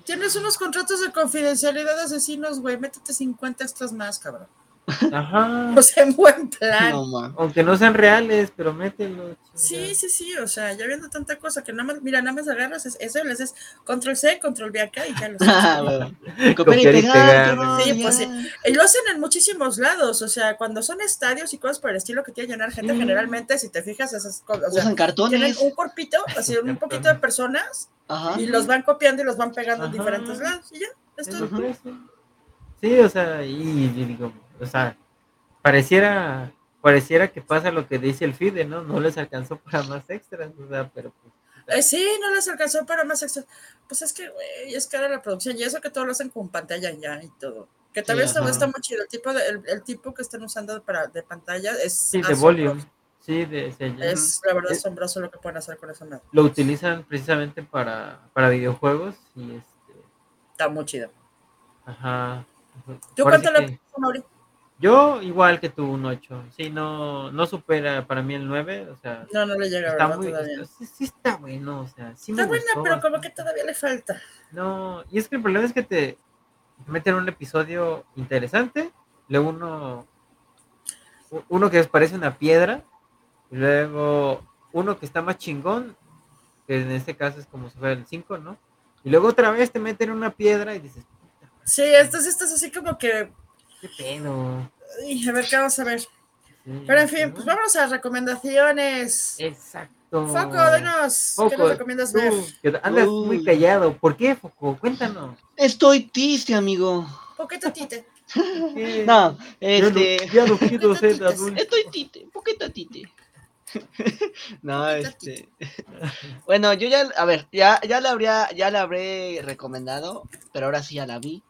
tienes unos contratos de confidencialidad de asesinos, güey, métete 50 extras más, cabrón. Ajá. (laughs) O sea, en buen plan. No. Aunque no sean reales, pero mételo. Sí, sí, sí, o sea, ya viendo tanta cosa que nada más, mira, nada más agarras es- eso y le haces control C, control V acá y ya lo Ah, sabes. bueno. (laughs) Copiar y pegar, Sí, pues sí. Lo hacen en muchísimos lados, o sea, cuando son estadios y cosas por el estilo que quiere llenar gente, Sí. generalmente, si te fijas, esas cosas, o sea, Usan tienen un cuerpito, así, un poquito de personas, Ajá. y los van copiando y los van pegando en diferentes lados, y ya, es Es todo. Sí, o sea, y, y digo, o sea, pareciera, pareciera que pasa lo que dice el FIDE, ¿no? No les alcanzó para más extras, o sea, pero pues, Eh, sí, no les alcanzó para más extras. Pues es que, güey, es cara la producción. Y eso que todo lo hacen con pantalla ya y todo. Que está, ajá. está muy chido. El tipo, de, el, el tipo que están usando para, de pantalla es. sí, de volume, sí, de, se llama- Es la verdad Es- asombroso lo que pueden hacer con madre. lo utilizan precisamente para, para videojuegos y este, Está muy chido. ajá. ¿Tú cuánto le que? Yo igual que tú, un 8. Sí, no, no supera para mí el 9. O sea, No, no le llega, está ¿verdad? muy, Todavía. sí, sí está bueno. O sea, sí me Está buena, gustó pero como que todavía le falta. No, y es que el problema es que te meten un episodio interesante, luego uno, uno que parece una piedra, y luego uno que está más chingón, que en este caso es como si fuera el 5, ¿no? Y luego otra vez te meten una piedra y dices, Sí, entonces estás así como que. Qué pedo. ay, a ver qué vamos a ver. Pero en fin, ¿no? pues vámonos a recomendaciones. Exacto. Foco, dinos. ¿Qué nos recomiendas ver? andas muy Uy. callado. ¿Por qué, Foco? Cuéntanos. Estoy triste, amigo. Poquito tite. (laughs) ¿Qué? No, Ya no- este. ya no quiero ser Poquito adulto. Estoy tite, un poquito tite. (laughs) No, este. (laughs) Bueno, yo ya, a ver, ya, ya la habría, ya la habré recomendado, pero ahora sí ya la vi.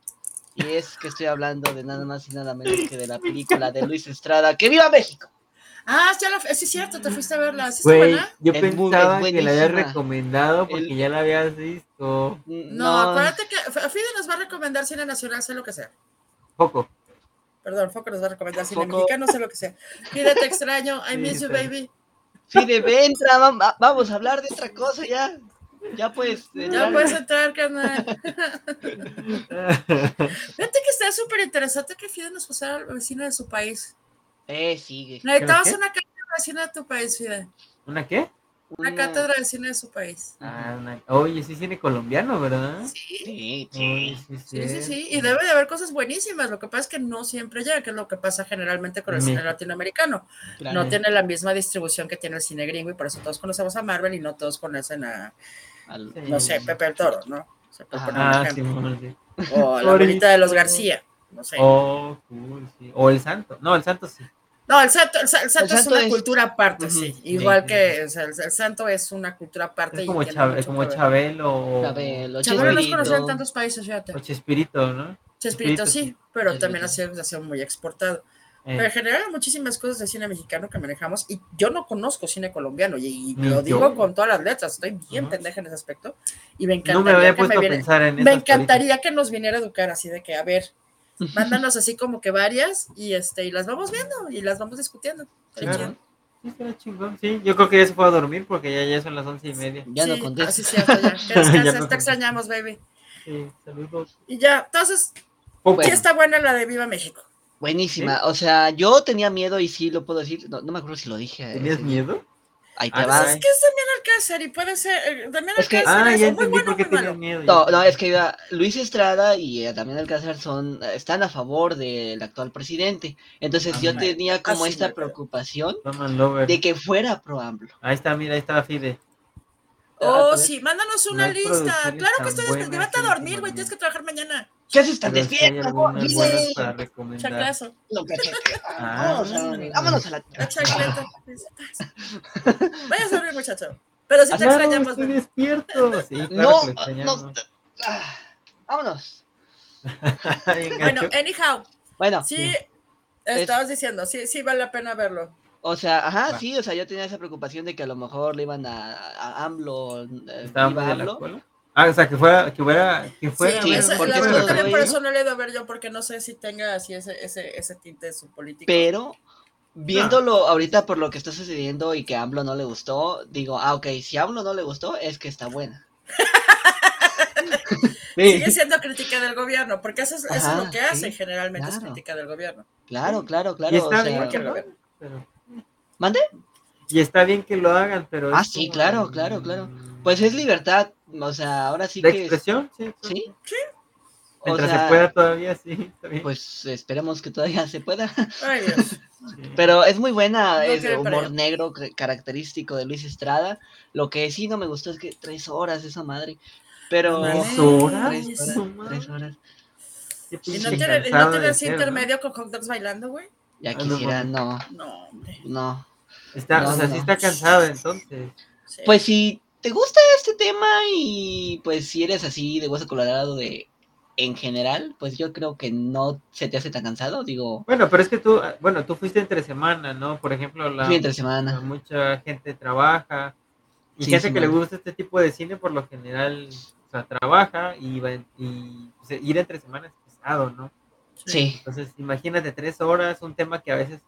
Y es que estoy hablando de nada más y nada menos que de la película de Luis Estrada, ¡Que viva México! Ah, ya la, sí es cierto, te fuiste a verla. ¿Sí está Güey, buena? yo muy- pensaba es que la habías recomendado porque El- ya la habías visto. No, acuérdate que Fide nos va a recomendar cine nacional, sé lo que sea. Poco. Perdón, Foco nos va a recomendar cine Foco. mexicano, sé lo que sea. Fide, te extraño. I Sí, miss you, baby. Sí, de entra, vam- va- vamos a hablar de otra cosa ya. Ya pues. Ya puedes entrar, carnal. (laughs) Fíjate que está súper interesante que Fide nos pasara al vecino de su país. Eh, sigue. Necesitamos qué? una cátedra de cine de tu país, Fide. ¿Una qué? Una cátedra de cine de su país. Ah, una- Oye, sí cine colombiano, ¿verdad? Sí. Sí, sí. Oye, sí, Sí, sí, sí, y debe de haber cosas buenísimas. Lo que pasa es que no siempre llega, que es lo que pasa generalmente con el cine latinoamericano. claro. No tiene la misma distribución que tiene el cine gringo y por eso todos conocemos a Marvel y no todos conocen a, Al- Sí. no sé, Pepe el Toro, ¿no? O sea, por Ajá. poner un Ah, sí. O la abuelita de los García, no sé. Oh, cool, sí. O el santo. No, el santo sí. No, el santo, el sa- el santo es una es- cultura aparte, sí. sí, Igual sí. que o sea, el, el santo es una cultura aparte. Es como, Chab-. Chabelo Chabelo, Chabelo no es conocido en tantos países, fíjate. o Chespirito, ¿no? Chespirito sí, pero Chespirito. también ha sido, ha sido muy exportado. Eh, Pero en general muchísimas cosas de cine mexicano que manejamos y yo no conozco cine colombiano y, lo yo. digo con todas las letras, estoy bien Ajá. pendeja en ese aspecto y me no encantaría, me que, me, puesto a viene- pensar en me encantaría que nos viniera a educar así de que, a ver, (laughs) mándanos así como que varias y este y las vamos viendo y las vamos discutiendo. Claro. chido. Sí, chingón. Sí, yo creo que ya se fue a dormir porque ya, ya son las once y media. Ya no Sí, contesta. así es cierto, ya. Que (laughs) Ya descanses, no te extrañamos, baby. Sí, saludos. Y ya, entonces, sí está buena la de Viva México. Buenísima. O sea, yo tenía miedo y sí lo puedo decir. No, no me acuerdo si lo dije. ¿Tenías ese- miedo? Ahí te Ah, va. Es que es Damián Alcácer y puede ser, eh, Damián Es que- Alcácer Ah, es ya muy entendí bueno por o qué muy malo. tenías miedo. ya No, no, es que Luis Estrada y eh, también Alcázar son, eh, están a favor del actual presidente. Entonces yo tenía como Así esta preocupación de que fuera pro AMLO. Ahí está, mira, ahí está Fide. Ah, Oh, sí, mándanos No una lista. Claro que estoy despierta. Vete a dormir, güey. Tienes que trabajar mañana. ¿Qué haces tan sí despierta? recomendar. Chanclazo. No, Ah. Vámonos a- la... La chancleta. (laughs) Vaya a dormir, muchacho. Pero si te Claro, extrañamos. estoy despierto. (laughs) Sí, claro No, no. ah, vámonos. (laughs) Bueno, anyhow, Bueno, sí, estabas diciendo, sí, sí vale la pena verlo. O sea, ajá, Va. sí, o sea, yo tenía esa preocupación de que a lo mejor le iban a, a AMLO, eh, de la AMLO. Ah, o sea, que fuera, que hubiera, que fuera. Sí, esa- porque la por eso no le he ido a ver yo, porque no sé si tenga así ese, ese, ese tinte de su político. Pero viéndolo ahorita por lo que está sucediendo y que a AMLO no le gustó, digo, ah, ok, si a AMLO no le gustó, es que está buena. (laughs) Sí, Sigue siendo crítica del gobierno, porque eso es, eso es Ajá, lo que hace sí, generalmente, es crítica del gobierno. claro, claro, claro. y o está sea, bien pero- ¿Mande? Y está bien que lo hagan, pero. Ah, es sí, como- claro, claro, claro. Pues es libertad, o sea, ahora sí ¿De que... expresión? Sí. ¿Sí? O Mientras sea, se pueda todavía, sí. Pues esperemos que todavía se pueda. Ay, (laughs) Dios. Sí. Pero es muy buena, No es para humor negro ca- característico de Luis Estrada. Lo que sí no me gustó es que tres horas esa madre. Pero... ¿Tres horas? Tres horas, tres ¿Y no cansado no intermedio con hot dogs bailando, güey? Ya quisiera, no, No, hombre. no. Está, No, o sea, no, sí está cansado entonces. Sí. Pues si te gusta este tema y pues si eres así de hueso colorado de en general, pues yo creo que no se te hace tan cansado, digo, Bueno, pero es que tú, bueno, tú fuiste entre semana, ¿no? Por ejemplo, la, entre semana. mucha gente trabaja y Sí, gente sí, que le gusta este tipo de cine por lo general, o sea, trabaja y, va y pues, ir entre semanas es pesado, ¿no? Sí. Entonces, imagínate tres horas, un tema que a veces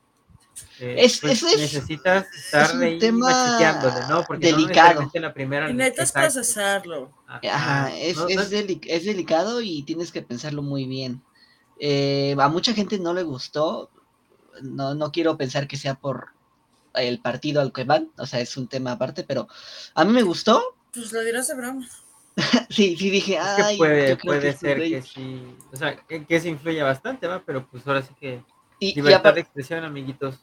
eh, Es- pues, eso es- necesitas estar un ahí tema ¿no? Porque no delicado. necesariamente la primera. Y necesitas exacto. procesarlo. Ajá, es, No, es, no- deli- es delicado y tienes que pensarlo muy bien. Eh, a mucha gente no le gustó. No, no quiero pensar que sea por el partido al que van, o sea, es un tema aparte, pero a mí me gustó. Pues lo dirás de broma. (laughs) Sí, sí dije, Es que ay, puede, yo creo puede que ser que sí, o sea, que, que eso influye bastante, ¿va? Pero pues ahora sí que Y, y libertad de expresión, amiguitos.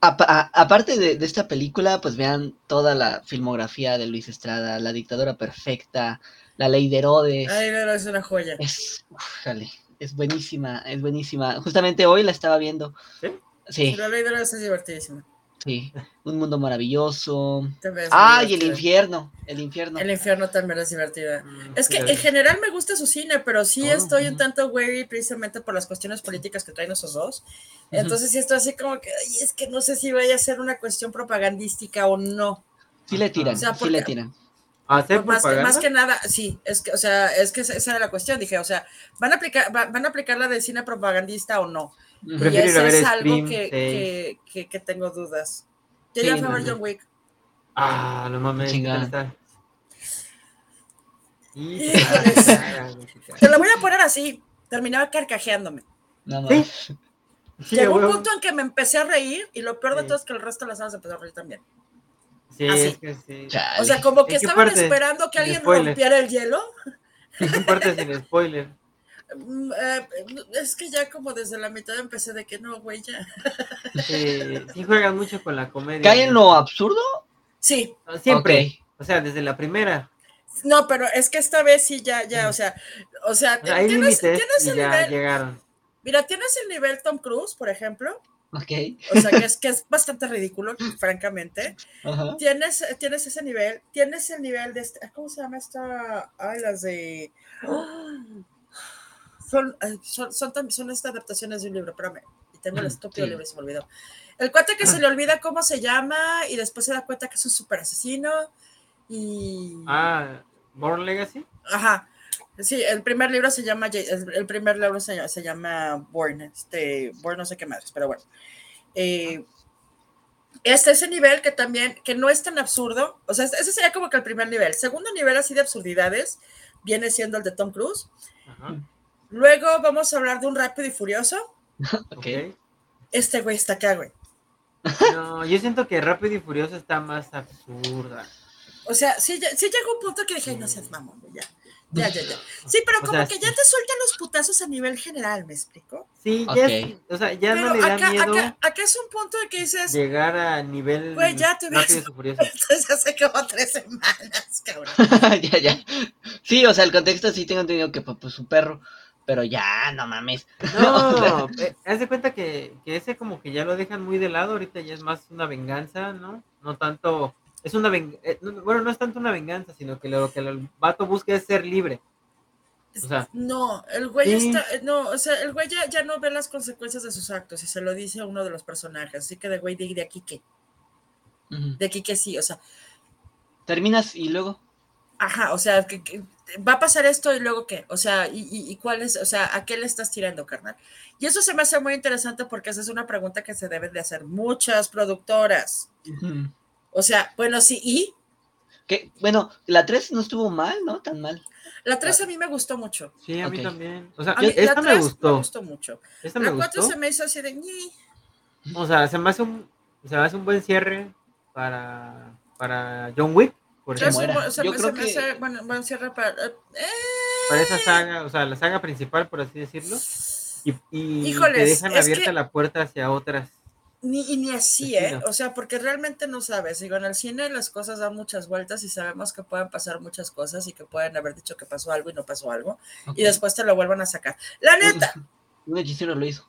a- aparte de, de esta película, pues vean toda la filmografía de Luis Estrada, La dictadura perfecta, La ley de Herodes. Ay, pero es una joya. Es, ufale, es buenísima, es buenísima. Justamente hoy la estaba viendo. ¿Sí? Sí, La ley de los es divertidísima. Sí. (laughs) Un mundo maravilloso. Ah, y el infierno, el infierno. El infierno también es divertida. Mm, Es que en general me gusta su cine, pero sí Oh, estoy un ujú. tanto wary precisamente por las cuestiones políticas que traen esos dos. Entonces sí estoy así como que, "Ay, es que no sé si vaya a ser una cuestión propagandística o no. Sí le tiran, O sea, sí le porque- tiran. ¿Hacer Más que, más que nada, sí, es que, o sea, es que esa esa era la cuestión. Dije, o sea, ¿van a aplicar, va- van a aplicar la de cine propagandista o no? Y Prefiero ir eso es algo Scream que, que, que, que tengo dudas. Yo Sí, ya fui a ver. John Wick. Ah, no mames, ¿qué Chingada. Y- Híjoles. Te lo voy a poner así. Terminaba carcajeándome. No Sí. más. Sí, Llegó un punto en que me empecé a reír y lo peor de Sí. todo es que el resto de las salas empezó a reír también. Sí, así. es que sí. Chale. O sea, como que ¿En qué estaban parte? esperando que alguien spoiler. rompiera el hielo. (laughs) En parte sin (laughs) spoiler. Mm, eh, es que ya como desde la mitad empecé de que no, güey, ya. Sí, sí juegan mucho con la comedia. ¿Cae en lo absurdo? Sí, Ah, Siempre. O sea, desde la primera. no, pero es que esta vez sí, ya, ya, o sea, o sea, O (laughs) sea, hay tienes, tienes el ya nivel, llegaron. mira, tienes el nivel Tom Cruise, por ejemplo, Ok. o sea, que es, que es bastante ridículo, (laughs) francamente. Tienes, tienes ese nivel, tienes el nivel de, este, ¿cómo se llama esta? Ay, las de... Son, ay, son, son, tam- son estas adaptaciones de un libro, espérame. Y tengo el estúpido Sí. libro y se me olvidó. El cuate que se le (laughs) olvida cómo se llama y después se da cuenta que es un super asesino y... Ah, Born Legacy. Ajá. Sí, el primer libro se llama, el primer libro se, llama- se llama Born, este, Born no sé qué más, pero bueno. Eh, este ese nivel que también, que no es tan absurdo, o sea, ese sería como que el primer nivel. Segundo nivel así de absurdidades viene siendo el de Tom Cruise. Ajá. Luego vamos a hablar de un rápido y furioso. (laughs) Ok. Este güey está acá, güey. No, yo siento que Rápido y Furioso está más absurda. O sea, sí, sí llegó un punto que dije, "Ay, no seas mamón, güey, ya. Ya, ya, ya. Sí, pero (laughs) O como sea, que ya te sueltan los putazos a nivel general, ¿me explico? Sí, ya o sea, ya Pero no le da acá, miedo acá, acá es un punto de que dices, llegar a nivel ya te ves. Rápido y (laughs) Furioso. entonces hace como tres semanas, cabrón. ya, ya. Sí, o sea, el contexto sí tengo entendido que pues, pues, su perro, pero ya, no mames. No, (laughs) eh, haz de cuenta que, que ese como que ya lo dejan muy de lado, ahorita ya es más una venganza, ¿no? No tanto, es una ven- eh, no- bueno, no es tanto una venganza, sino que lo que el vato busca es ser libre. O sea, No, el güey Sí. está, no, o sea, el güey ya, ya no ve las consecuencias de sus actos y se lo dice a uno de los personajes, así que de güey de, de aquí que, de aquí que sí, o sea, Terminas y luego. Ajá, o sea, que, que va a pasar esto y luego qué, o sea, y, y, y cuál es, o sea, ¿a qué le estás tirando, carnal? Y eso se me hace muy interesante porque esa es una pregunta que se deben de hacer muchas productoras. O sea, bueno, sí, y Que, bueno, la 3 no estuvo mal, ¿no? Tan mal. la 3 a mí me gustó mucho. sí, a mí también. O sea, A mí, esta la me 3 gustó. me gustó mucho. Esta me La 4 gustó. se me hizo así de... "Ñi". O sea, se me hace un, se me hace un buen cierre para, para John Wick, por Se Es ejemplo. un muera. se Yo me- creo se me que- hace, bueno, buen cierre para... eh, Para esa saga, o sea, la saga principal, por así decirlo. Y, y te dejan abierta que- la puerta hacia otras. Ni, y ni así, Sí, ¿eh? O sea, porque realmente no sabes. Digo, en el cine las cosas dan muchas vueltas y sabemos que pueden pasar muchas cosas y que pueden haber dicho que pasó algo y no pasó algo. Y después te lo vuelvan a sacar. La neta, (laughs) Un hechicero lo hizo.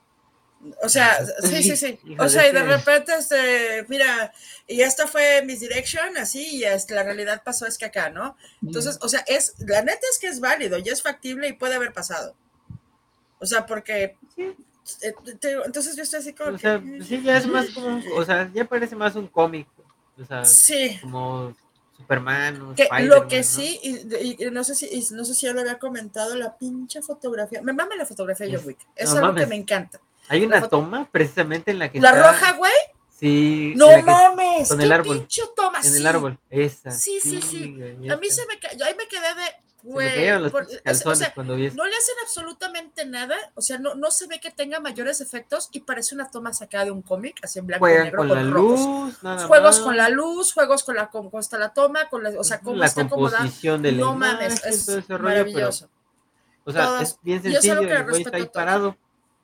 O sea, sí, sí, sí. (laughs) O sea, y de repente, este, mira, y esta fue Misdirection, así, y es, la realidad pasó es que acá, ¿no? Entonces, o sea, es, la neta es que es válido y es factible y puede haber pasado. O sea, porque, Sí. eh, te entonces yo estoy así como O sea, sí, ya es más como, o sea, ya parece más un cómic. O sea, sí, como Superman. Que lo que sí, y, no sé si no sé si ya lo había comentado, la pinche fotografía. Me mama la fotografía de John Wick. Eso es algo que me encanta. Hay una toma precisamente en la que. La roja, güey. Sí. No mames. Con el árbol. Toma, en el árbol. Esa. Sí, sí, sí. A mí se me yo ahí me quedé de Güey, cuando no le hacen absolutamente nada, o sea, no, no se ve que tenga mayores efectos y parece una toma sacada de un cómic, así en blanco y negro con, la luz, juegos con la luz, juegos con la cómo está la toma, con la, o sea, cómo la está acomodada. no mames, es maravilloso. o sea, es bien sencillo, el güey está ahí parado,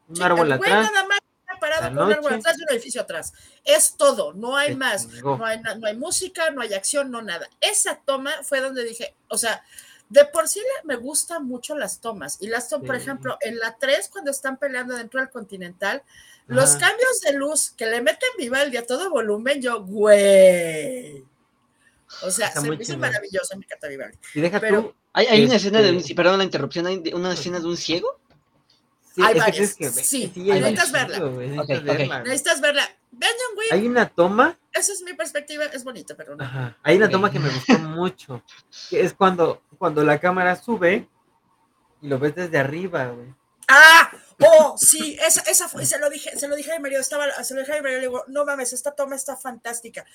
un árbol atrás. nada más parado con un árbol atrás y un edificio atrás. Es todo, no hay más. No hay, no hay música, no hay acción, no nada. Esa toma fue donde dije, o sea, de por sí me gustan mucho las tomas. Y las tomas, por ejemplo, en la 3, cuando están peleando dentro del Continental, los cambios de luz que le meten Vivaldi a todo volumen, yo, güey. O sea, se me hizo maravilloso mi carta Vivaldi. Y deja Pero, tú, ¿hay, hay una escena de un, este perdón la interrupción, hay una escena de un ciego? Sí, hay varias. sí, necesitas verla. Necesitas verla. Hay una toma. Esa es mi perspectiva, es bonita, pero no. Hay una toma que me gustó (laughs) mucho, que es cuando, cuando la cámara sube y lo ves desde arriba, güey. ¡Ah! Oh, sí, esa, esa fue, se lo dije, se lo dije a Mario, estaba, se lo dije a Mario, le digo, no mames, esta toma está fantástica.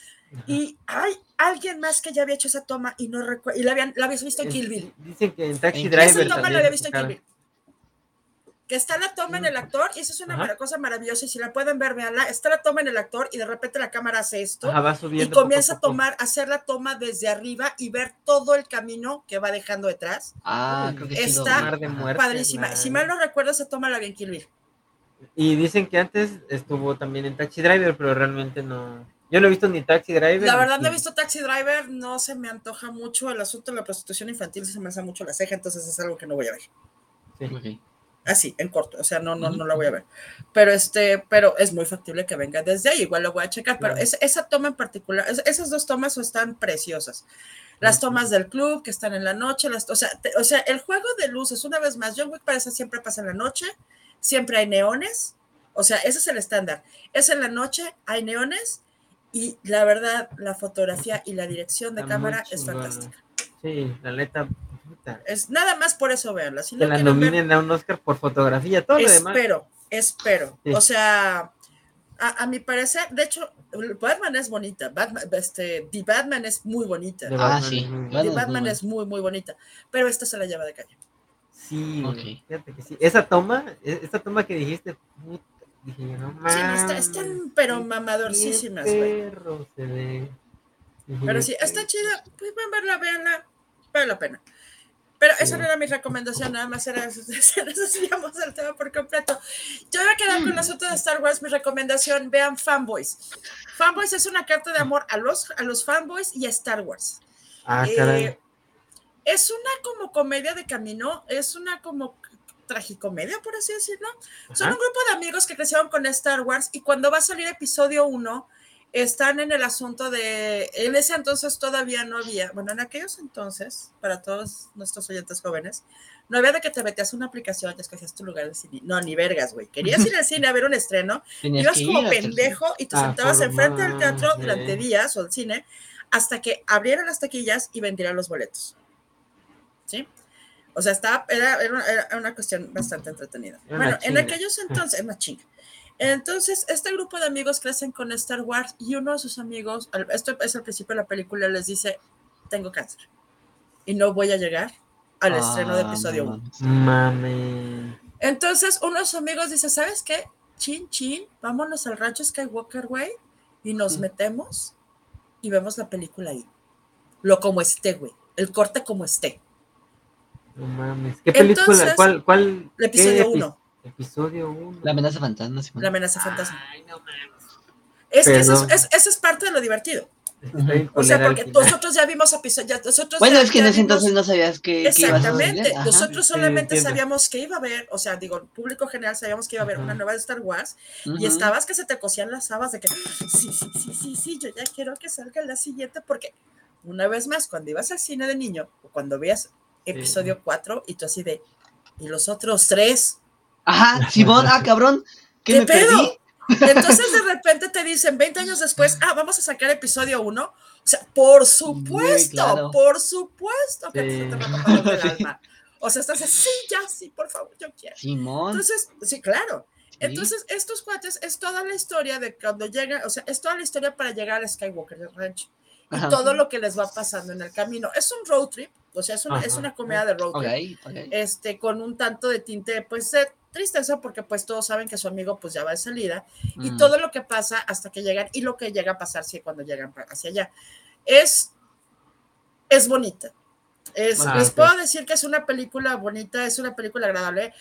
Y hay alguien más que ya había hecho esa toma y no recuerdo, y la, habían, la habías visto en Kill Bill. Dicen que en Taxi Driver. Esa toma la había visto en Kill Bill que está la toma en el actor, y eso es una cosa maravillosa, y si la pueden ver, veanla, está la toma en el actor, y de repente la cámara hace esto, y comienza a tomar, hacer la toma desde arriba y ver todo el camino que va dejando detrás. Ah, creo que está padrísima. Si mal no recuerdo, esa toma la vi en Kill Y dicen que antes estuvo también en Taxi Driver, pero realmente no. Yo no he visto ni Taxi Driver. La verdad no he visto Taxi Driver, no se me antoja mucho el asunto de la prostitución infantil, se me hace mucho la ceja, entonces es algo que no voy a ver. Sí. Así, en corto, o sea, no, no, no la voy a ver. Pero este, pero es muy factible que venga desde ahí, igual lo voy a checar, pero esa toma en particular, esas dos tomas están preciosas. Las tomas del club que están en la noche, las, o, sea, o sea, el juego de luces, una vez más, John Wick parece siempre pasa en la noche, siempre hay neones, o sea, ese es el estándar. Es en la noche, hay neones, y la verdad, la fotografía y la dirección de cámara es fantástica. Sí, la neta, es nada más por eso verla. Si que la nominen a un Oscar por fotografía, todo lo demás. Espero, espero. O sea, a, mi parecer, de hecho, Batman es bonita. Batman, este, The Batman es muy bonita. ah, sí. The Batman, es muy, muy bonita. Pero esta se la lleva de calle. Sí, fíjate que sí. Esa toma, e, esa toma que dijiste, dije no mames. Sí, están, pero mamadorcísimas, Perro se ve. Pero sí, está chida. Pues a verla, véanla. Vale la pena. Pero esa no era mi recomendación, nada más era eso, (laughs) desviamos el tema por completo. Yo voy a quedar con el asunto de Star Wars, mi recomendación, vean Fanboys. Fanboys es una carta de amor a los, a los fanboys y a Star Wars. Ah, eh, es una como comedia de camino, es una como tragicomedia, por así decirlo. Son un grupo de amigos que crecieron con Star Wars y cuando va a salir episodio 1, están en el asunto de, en ese entonces todavía no había, bueno, en aquellos entonces, para todos nuestros oyentes jóvenes, no había de que te metías una aplicación y escogías tu lugar de cine. No, ni vergas, güey. Querías ir al cine a ver un estreno, (laughs) ibas como pendejo y te sentabas enfrente del teatro durante días o el cine hasta que abrieran las taquillas y vendieran los boletos. ¿Sí? O sea, estaba, era, era, una, cuestión bastante entretenida. bueno, en aquellos entonces, es más chinga. Entonces, este grupo de amigos crecen con Star Wars y uno de sus amigos, esto es al principio de la película, les dice, tengo cáncer y no voy a llegar al estreno de ah, episodio 1. Mame. Entonces, uno de sus amigos dice, ¿sabes qué? Chin, chin, vámonos al rancho Skywalker, güey, y nos metemos y vemos la película ahí. Lo como esté, güey. El corte como esté. No mames. ¿Qué película? ¿Cuál? cuál el episodio 1. Episodio 1. La amenaza fantasma. La amenaza fantasma. Ay, no mames. Es que eso es, eso es parte de lo divertido. O sea, porque nosotros ya vimos episodios. Nosotros bueno, es que en ese entonces no sabías que. Exactamente. nosotros solamente sabíamos que iba a haber, o sea, digo, el público general sabíamos que iba a haber una nueva de Star Wars y estabas que se te cosían las habas de que sí, sí, sí, sí, sí, yo ya quiero que salga la siguiente porque una vez más, cuando ibas al cine de niño o cuando veías episodio 4 y tú así de, ¿y los otros tres? Ajá, (laughs) Simón, ah, cabrón, ¿qué, me pedo? (laughs) Entonces de repente te dicen 20 años después, ah, vamos a sacar episodio 1. O sea, por supuesto, por supuesto que te está tapando el alma. O sea, estás así, sí, ya, sí, por favor, yo quiero. Simón. Entonces, sí, claro. Entonces, estos cuates es toda la historia de cuando llegan, o sea, es toda la historia para llegar al Skywalker Ranch y todo lo que les va pasando en el camino. Es un road trip, o sea, es una, es una comedia de road trip, este, con un tanto de tinte, pues, de tristeza, porque pues todos saben que su amigo pues ya va de salida, y todo lo que pasa hasta que llegan, y lo que llega a pasar sí, cuando llegan hacia allá. Es, es bonita, les puedo decir que es una película bonita, es una película agradable.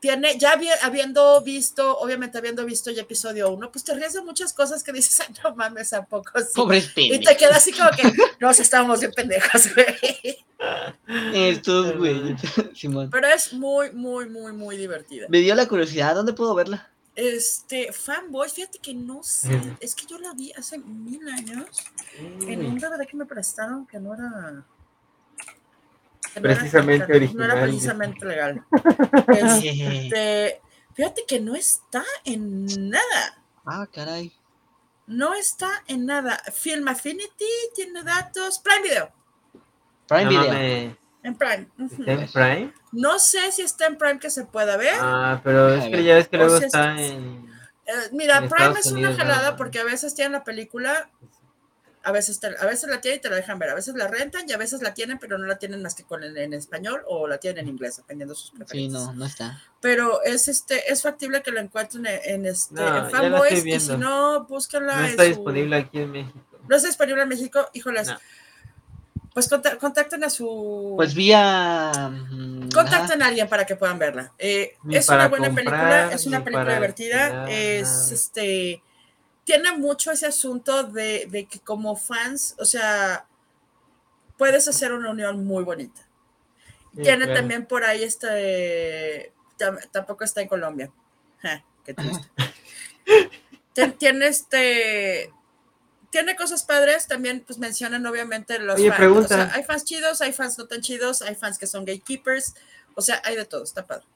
Tiene, ya habiendo visto, obviamente habiendo visto ya episodio uno, pues te ríes de muchas cosas que dices, (laughs) no mames, ¿a poco sí? Y te quedas así como que, nos estábamos bien pendejos, güey. Estos, güey. (laughs) Pero es muy, muy, muy, muy divertida. Me dio la curiosidad, ¿dónde puedo verla? Este, fanboy, fíjate que no sé, es que yo la vi hace mil años en un DVD que me prestaron que no era precisamente original. No era precisamente legal. (laughs) Este, fíjate que no está en nada. Ah, caray. No está en nada. Film Affinity tiene datos. Prime Video. Prime Video. En Prime. ¿Está en Prime? No sé si está en Prime que se pueda ver. Ah, pero es que ya ves que luego está en. Eh, mira, Prime es una jalada porque a veces tienen la película a veces, a veces la tienen y te la dejan ver, a veces la rentan y a veces la tienen, pero no la tienen más que con en español o la tienen en inglés, dependiendo de sus preferencias. Sí, no, no está. Pero es este, es factible que la encuentren en, este Fanboys y si no, búsquenla. No está disponible aquí en México. No está disponible en México, híjoles. Pues contacten a su. Pues vía. Mm, contacten a alguien para que puedan verla. Eh, es una buena película, es una película divertida. Es este tiene mucho ese asunto de, que como fans, o sea, puedes hacer una unión muy bonita. tiene también por ahí este, tampoco está en Colombia. qué triste. (laughs) tiene este, tiene cosas padres, también pues mencionan obviamente los fans. hay fans chidos, hay fans no tan chidos, hay fans que son gatekeepers, o sea, hay de todo, está padre.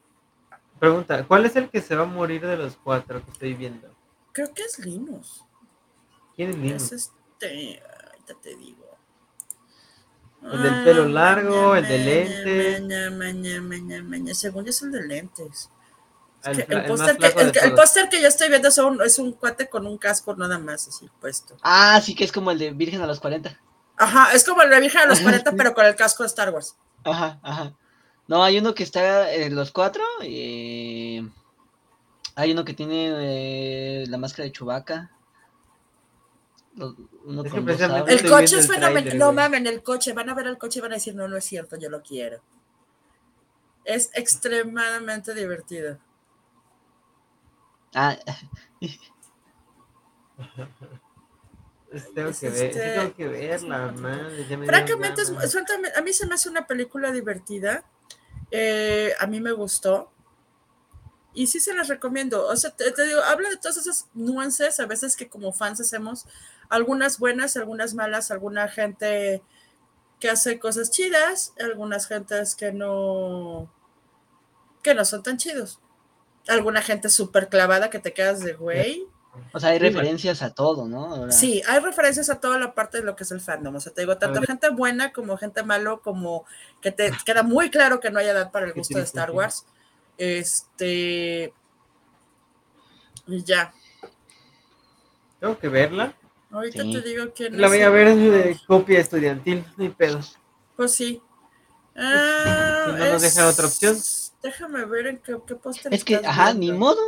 Pregunta, ¿cuál es el que se va a morir de los cuatro que estoy viendo? Creo que es Linus. ¿Quién es Linus? Es este, ahorita te digo. El del pelo largo, el de lentes. Maña, maña, maña, maña. Según yo es el de lentes. el, póster que, que, yo estoy viendo es un, es un cuate con un casco nada más así puesto. Ah, sí que es como el de Virgen a los 40. Ajá, es como el de Virgen a los (laughs) 40, pero con el casco de Star Wars. Ajá, ajá. No, hay uno que está en los cuatro. y... Hay uno que tiene eh, la máscara de Chubaca. el coche es fenomenal. No mames, el coche. Van a ver el coche y van a decir, no, no es cierto, yo lo quiero. Es extremadamente divertido. Ah. (laughs) tengo, que ver, este, tengo que verla, madre. Francamente, a mí se me hace una película divertida. Eh, a mí me gustó. Y sí se las recomiendo. O sea, te, digo, habla de todas esas nuances, a veces que como fans hacemos, algunas buenas, algunas malas, alguna gente que hace cosas chidas, algunas gentes que no, que no son tan chidos. Alguna gente súper clavada que te quedas de güey. O sea, hay referencias a todo, ¿no? Sí, hay referencias a toda la parte de lo que es el fandom. O sea, te digo, tanto gente buena como gente malo, como que te queda muy claro que no hay edad para el gusto de Star Wars. Este. Y ya. Tengo que verla. Ahorita te digo que no La voy a ver de copia estudiantil, ni pedo. Pues sí. Ah, no nos deja otra opción. Déjame ver en qué, qué póster. Es que, ajá, ni modo.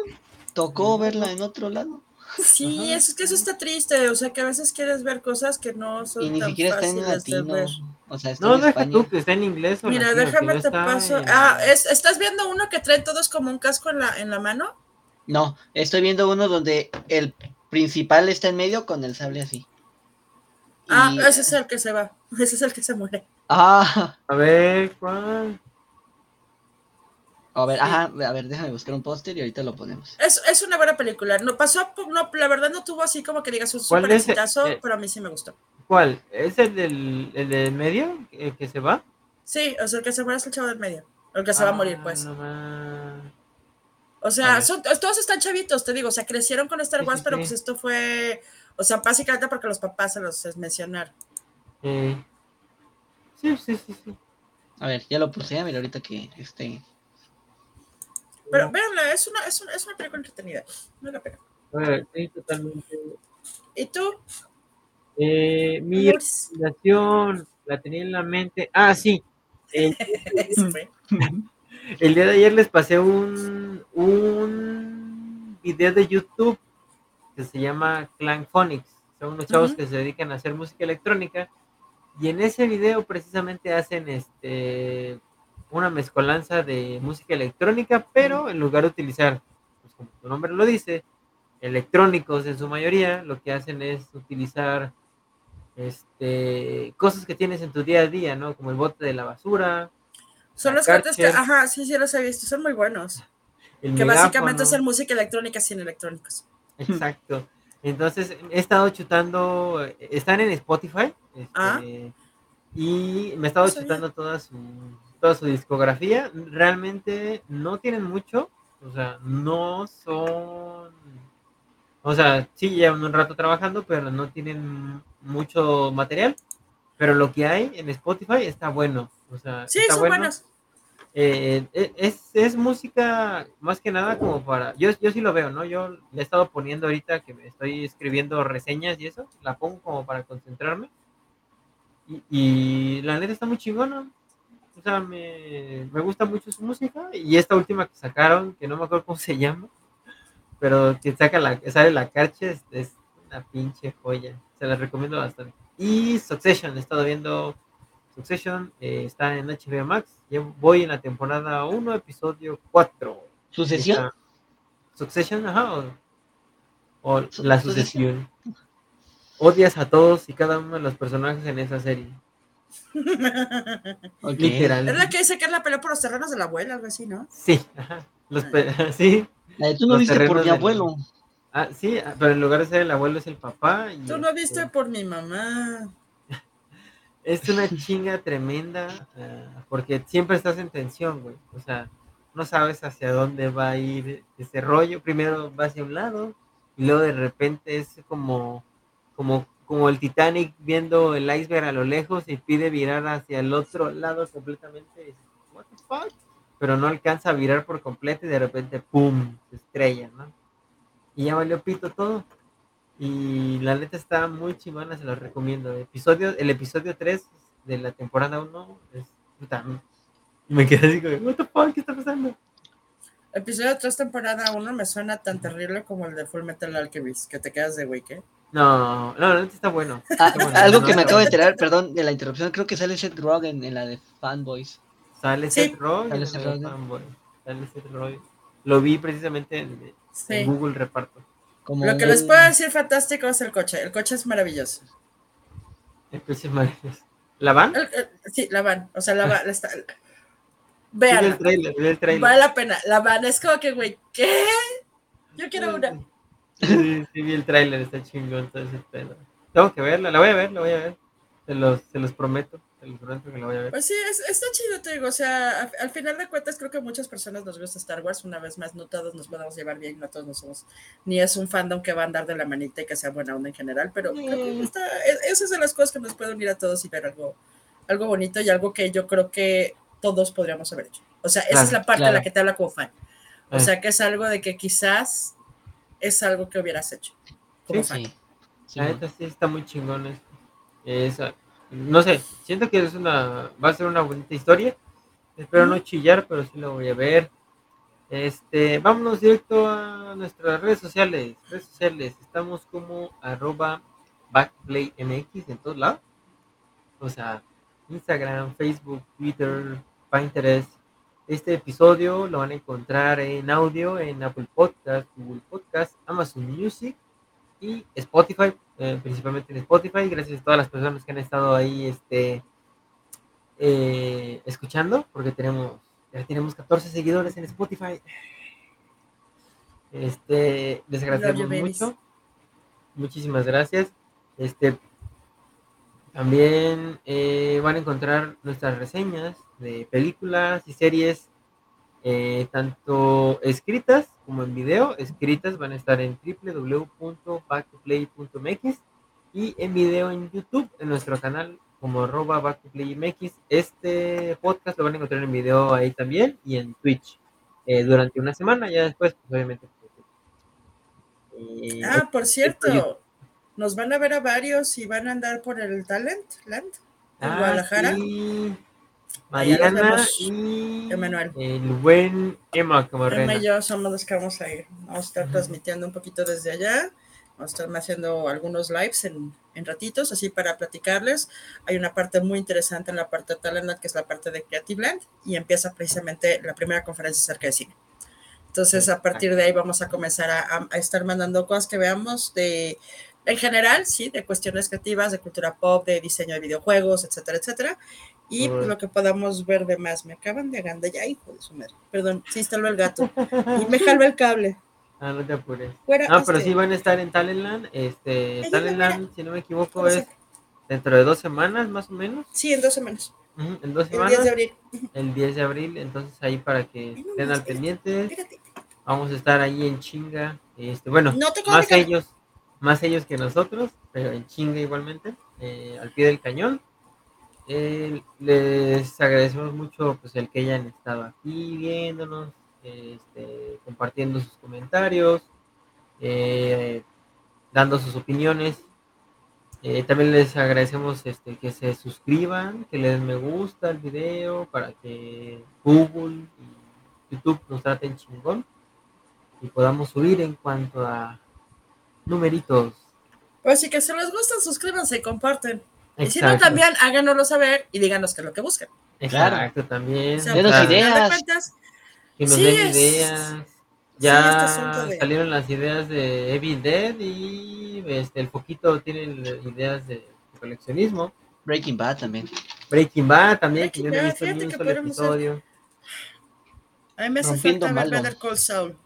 Tocó verla en otro lado. Sí, es que eso está triste. O sea, que a veces quieres ver cosas que no son. Y ni siquiera está en latino. O sea, no, deja tú que está en inglés. O Mira, déjame te paso. Ah, ¿estás viendo uno que trae todos como un casco en la, en la mano? No, estoy viendo uno donde el principal está en medio con el sable así. Ah, ese es el que se va. (laughs) Ese es el que se muere. Ah. A ver, ¿cuál? A ver, ajá, a ver, déjame buscar un póster y ahorita lo ponemos. Es, es una buena película. No pasó, no, la verdad no tuvo así como que digas un super exitazo, eh, pero a mí sí me gustó. ¿Cuál? ¿Es el del, el del medio? ¿El que se va? Sí, o sea, el que se muere es el chavo del medio. El que se va a morir, pues. o sea, todos están chavitos, te digo, o sea, crecieron con Star Wars, pero pues esto fue, o sea, básicamente porque los papás se los mencionaron. Eh, sí, sí, sí, sí. A ver, ya lo puse, a ver, ahorita que esté. Pero véanla, es una, es una, es una película entretenida. No la pena. sí, totalmente. ¿Y tú? Eh, mi recomendación la tenía en la mente. Ah, sí. El, (laughs) (laughs) el, día de ayer les pasé un, un video de YouTube que se llama Clan Phonics. Son unos chavos que se dedican a hacer música electrónica. Y en ese video precisamente hacen este una mezcolanza de música electrónica, pero en lugar de utilizar, pues como su nombre lo dice, electrónicos en su mayoría, lo que hacen es utilizar este cosas que tienes en tu día a día, ¿no? Como el bote de la basura. Son los cortes que, ajá, sí, sí los he visto, son muy buenos. que básicamente hacen música electrónica sin electrónicos. Exacto. Entonces he estado chutando, están en Spotify, ah. este, y me he estado chutando toda su, toda su discografía. Realmente no tienen mucho, o sea, no son, o sea, sí llevan un rato trabajando, pero no tienen mucho material. Pero lo que hay en Spotify está bueno, o sea, sí, está son bueno. buenos. Eh, eh, es, es, música más que nada como para, yo, yo sí lo veo, ¿no? Yo le he estado poniendo ahorita que me estoy escribiendo reseñas y eso, la pongo como para concentrarme. Y, y la neta está muy chingona. O sea, me, me, gusta mucho su música. Y esta última que sacaron, que no me acuerdo cómo se llama, pero que saca la, sale la carche, es, es una pinche joya. Se la recomiendo bastante. Y Succession, he estado viendo Succession, eh, está en HBO Max. Yo voy en la temporada 1, episodio 4. ¿Sucesión? Succession, ajá. O, la sucesión. Odias a todos y cada uno de los personajes en esa serie. Literal. Es la que dice que es la pelea por los terrenos de la abuela, algo así, ¿no? Sí, ajá. Los ah. (laughs) sí. Tú no viste por mi abuelo. Ah, sí, pero en lugar de ser el abuelo es el papá. Y Tú no viste este por mi mamá. (laughs) es una chinga tremenda uh, porque siempre estás en tensión, güey. O sea, no sabes hacia dónde va a ir ese rollo. Primero va hacia un lado y luego de repente es como, como, como el Titanic viendo el iceberg a lo lejos y pide virar hacia el otro lado completamente. Pero no alcanza a virar por completo y de repente, ¡pum! se estrella, ¿no? Y ya valió pito todo. Y la neta está muy chingona, se los recomiendo. Episodio, el episodio 3 de la temporada 1 es puta. Me quedé así como, what the fuck, ¿qué está pasando? Episodio 3, temporada 1 me suena tan terrible como el de Full Metal Alchemist, que te quedas de güey, ¿qué? No, no, la neta está bueno. Ah, (laughs) algo que me acabo de enterar, perdón, de la interrupción, creo que sale Seth Rogen en la de Fanboys. Sale Seth Rogen. Sale Seth Rogen. Sale Seth Rogen. Lo vi precisamente en, Google Reparto. Lo que les puedo decir fantástico es el coche. El coche es maravilloso. El coche es maravilloso. ¿La van? sí, la van. O sea, la van. Está, vean. el trailer, el trailer. Vale la pena. La van es como que, güey, ¿qué? Yo quiero una. Sí, sí, vi el trailer, está chingón todo ese pedo. Tengo que verla, la voy a ver, la voy a ver. Se los, se los prometo. Pues sí, está chido, te digo. O sea, al final de cuentas, creo que a muchas personas nos gusta Star Wars. Una vez más, no todos nos podemos llevar bien, no todos no somos. Ni es un fandom que va a andar de la manita y que sea buena onda en general, pero mm. está, e, esas son las cosas que nos pueden unir a todos y ver algo, algo bonito y algo que yo creo que todos podríamos haber hecho. O sea, esa es la parte de la que te habla como fan. O sea, que es algo de que quizás es algo que hubieras hecho. Como sí, Sí. sí, está muy chingón. Eso no sé, siento que es una, va a ser una bonita historia. Espero no chillar, pero sí lo voy a ver. Este, vámonos directo a nuestras redes sociales. Redes sociales, estamos como arroba backplaymx en todos lados. O sea, Instagram, Facebook, Twitter, Pinterest. Este episodio lo van a encontrar en audio en Apple Podcast, Google Podcast, Amazon Music y Spotify, eh, principalmente en Spotify. Gracias a todas las personas que han estado ahí este, eh, escuchando, porque tenemos, ya tenemos 14 seguidores en Spotify. Este, les agradecemos mucho. Muchísimas gracias. Este, también eh, van a encontrar nuestras reseñas de películas y series eh, tanto escritas como en video. Escritas van a estar en www.backtoplay.mx y en video en YouTube, en nuestro canal como arroba BackToPlayMX. Este podcast lo van a encontrar en video ahí también y en Twitch eh, durante una semana. Ya después, pues obviamente. eh, ah, por cierto, nos van a ver a varios y van a andar por el Talent Land en ah, Guadalajara. Sí. Mariana y Emanuel. El buen Emma Emma y yo somos los que vamos a ir. Vamos a estar transmitiendo un poquito desde allá. Vamos a estar haciendo algunos lives en, en, ratitos, así para platicarles. Hay una parte muy interesante en la parte de Talent, que es la parte de Creative Land, y empieza precisamente la primera conferencia acerca de cine. Entonces, a partir de ahí vamos a comenzar a, a estar mandando cosas que veamos de en general, sí, de cuestiones creativas, de cultura pop, de diseño de videojuegos, etcétera, etcétera. Y lo que podamos ver de más. Me acaban de agandar ya, hijo de su madre. Perdón, sí instaló el gato. y me jaló el cable. Ah, no te apures. no, pero sí van a estar en Talentland. Este, Talentland, si no me equivoco, es dentro de dos semanas, más o menos. Sí, en dos semanas. en dos semanas. El 10 de abril. El 10 de abril, entonces ahí para que estén al pendiente. Vamos a estar ahí en chinga. Este, bueno, más ellos más ellos que nosotros, pero en chinga igualmente, eh, al pie del cañón. Eh, les agradecemos mucho pues el que hayan estado aquí viéndonos, este, compartiendo sus comentarios, eh, dando sus opiniones. también les agradecemos este, que se suscriban, que le den me gusta al video para que Google y YouTube nos traten chingón y podamos subir en cuanto a numeritos. Pues si que si les gustan, suscríbanse y comparten. Y si no, también háganoslo saber y díganos qué es lo que buscan. Exacto, también. Denos ideas. que nos den ideas. Ya este salieron las ideas de Evil Dead y este, el poquito tiene ideas de coleccionismo. Breaking Bad también. Breaking Bad también, que yo no he visto ni un solo episodio. A mí me hace falta ver Better Call Saul.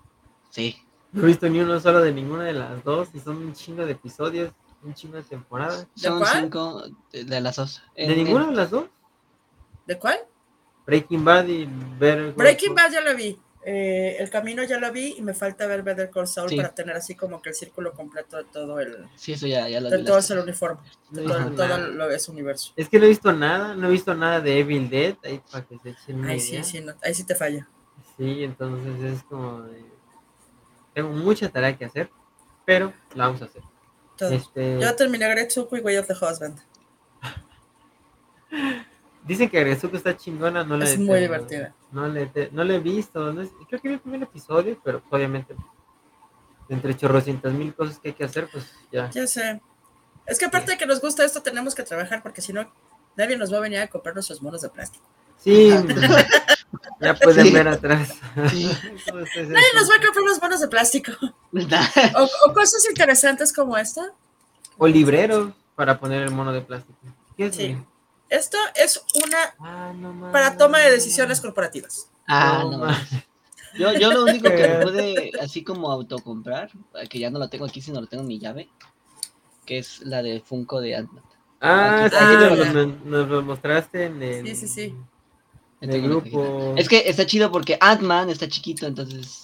Sí. No he visto ni uno solo de ninguna de las dos y son un chingo de episodios, un chingo de temporada. Son cinco de, las dos. ¿De ninguna de las dos? ¿De cuál? Breaking Bad y Better Breaking Bad ya la vi. Eh, el camino ya lo vi y me falta ver Better Call Saul para tener así como que el círculo completo de todo el. Sí, eso ya, ya lo De todo el uniforme. De todo, lo es universo. Es que no he visto nada, no he visto nada de Evil Dead. Ahí para que se echen Ahí sí, sí, ahí sí te falla. Sí, entonces es como. De tengo mucha tarea que hacer, pero la vamos a hacer. Este... Yo terminé Gretsuko y Way of the Husband. (laughs) Dicen que Gretsuko está chingona, no Es muy divertida. No le, no le he visto, creo que vi el primer episodio, pero obviamente entre chorrocientas mil cosas que hay que hacer, pues ya. Ya sé. Es que aparte de que nos gusta esto, tenemos que trabajar porque si no, nadie nos va a venir a comprar nuestros monos de plástico. Sí, ya pueden ver atrás. (laughs) Nadie nos va a comprar los monos de plástico. (laughs) O, cosas interesantes como esta. O libreros para poner el mono de plástico. ¿Qué es sí. Esto es una ah, para toma de decisiones corporativas. Ah, no. Yo, yo lo único que (laughs) pude así como autocomprar, que ya no lo tengo aquí, sino lo tengo en mi llave, que es la de Funko de ant Ah, sí, nos, lo mostraste en el... Sí, sí, sí el grupo. Es que está chido porque Ant-Man está chiquito, entonces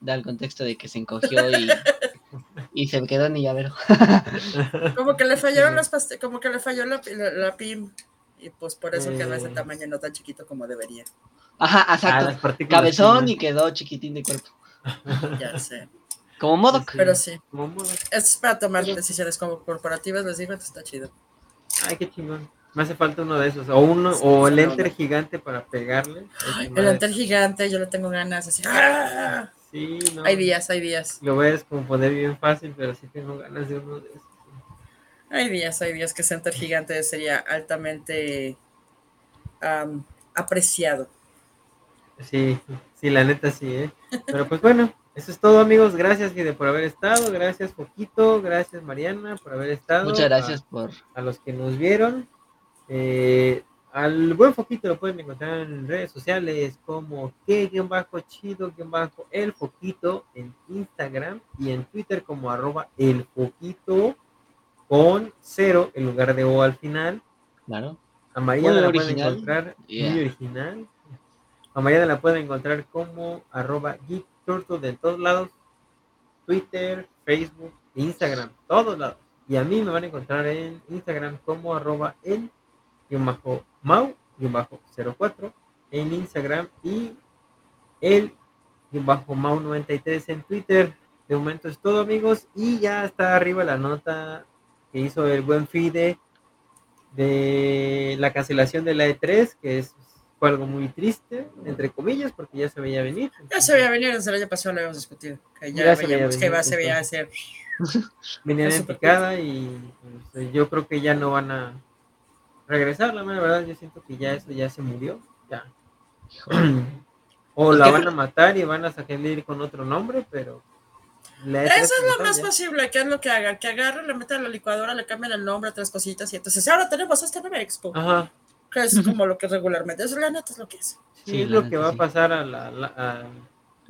da el contexto de que se encogió y, y se quedó en llavero. (laughs) como que le fallaron las como que le falló la, la, PIM y pues por eso quedó ese eh. tamaño no tan chiquito como debería. Ajá, exacto. Ah, Cabezón y quedó chiquitín de cuerpo. ya sé. Como modo. Pero sí. Es para tomar decisiones como corporativas, les digo, está chido. Ay, qué chingón. Me hace falta uno de esos. O uno, o el enter gigante para pegarle. el enter gigante, yo le tengo ganas así. ¡ah! Sí, no. Hay días, hay días. Lo ves como poner bien fácil, pero sí tengo ganas de uno de esos. Hay días, hay días que ese enter gigante sería altamente apreciado. Sí, sí, la neta sí, ¿eh? Pero pues bueno, eso es todo, amigos. Gracias, Gide, por haber estado. Gracias, Poquito. Gracias, Mariana, por haber estado. Muchas gracias por. A los que nos vieron. Eh, al buen foquito lo pueden encontrar en redes sociales como que-chido-el foquito en Instagram y en Twitter como arroba el foquito con cero en lugar de O al final. Claro. A Mariana la pueden encontrar muy original. A Mariana la pueden encontrar como arroba geek de todos lados. Twitter, Facebook, Instagram, todos lados. Y a mí me van a encontrar en Instagram como arroba el mau-04 en Instagram y el bajo mau93 en Twitter. De momento es todo amigos y ya está arriba la nota que hizo el buen FIDE de la cancelación de la E3, que es fue algo muy triste, entre comillas, porque ya se veía venir. Ya se veía venir, desde el año pasado lo habíamos discutido. Que ya, veíamos que va, se veía hacer. Venía en picada y pues, yo creo que ya no van a regresar, la verdad, yo siento que ya eso ya se murió, ya. o la van a matar y van a salir con otro nombre, pero eso es lo más posible, que es lo que haga, que agarren, le metan a la licuadora, le cambien el nombre, tres cositas, y entonces ahora tenemos esta nueva expo. Ajá. Que es como lo que regularmente, eso la neta es lo que es. Sí, es lo que va a pasar a la,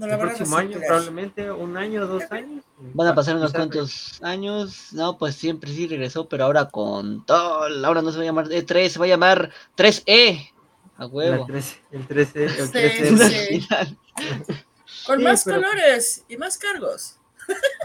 el próximo año, probablemente un año, dos años. Van a pasar unos cuantos años, no, pues siempre sí regresó, pero ahora con todo, ahora no se va a llamar E3, se va a llamar 3E, a huevo. el 3E, el 3E. (laughs) Con más colores y más cargos.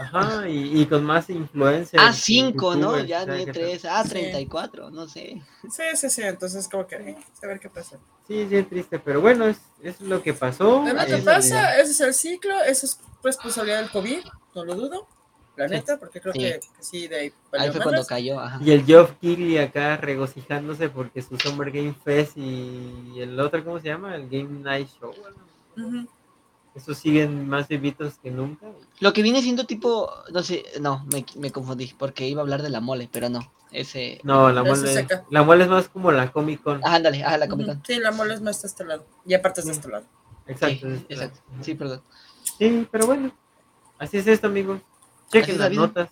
Ajá, y, con más influencia. A5, ¿no? Ya ni 3, A34, no sé. Sí, sí, sí, entonces como que eh, a ver qué pasa. Sí, sí, es triste, pero bueno, es, es lo que pasó. Es lo que pasa, ese es el ciclo, eso es responsabilidad del COVID, no lo dudo. La neta, porque creo Que, sí, de ahí. Ahí fue cuando cayó. Y el Geoff Keighley acá regocijándose porque su Summer Game Fest y el otro, ¿cómo se llama? El Game Night Show. Bueno, esos siguen más vivitos que nunca. Lo que viene siendo tipo, no sé, no, me, me confundí, porque iba a hablar de la mole, pero no. Ese. No, la mole. La mole es más como la Comic Con. Ah, ándale, ah, la Comic Con. Sí, la mole es más de este lado. Y aparte es de este lado. Exacto. Sí, este exacto. Sí, perdón. Sí, pero bueno. Así es esto, amigos. Chequen las notas.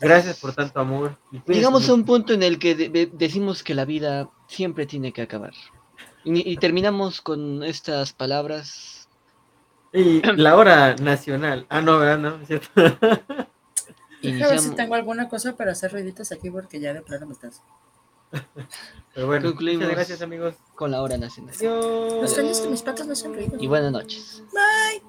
Gracias por tanto amor. Llegamos a un punto en el que decimos que la vida siempre tiene que acabar. y terminamos con estas palabras y la hora nacional. Ah, no, ¿verdad? No, cierto. (laughs) A ver si tengo alguna cosa para hacer ruiditos aquí porque ya de plano me estás. Pero bueno, muchas gracias amigos. Con la hora nacional. Adiós. Los que mis patas no son ruidos. Y buenas noches. Bye.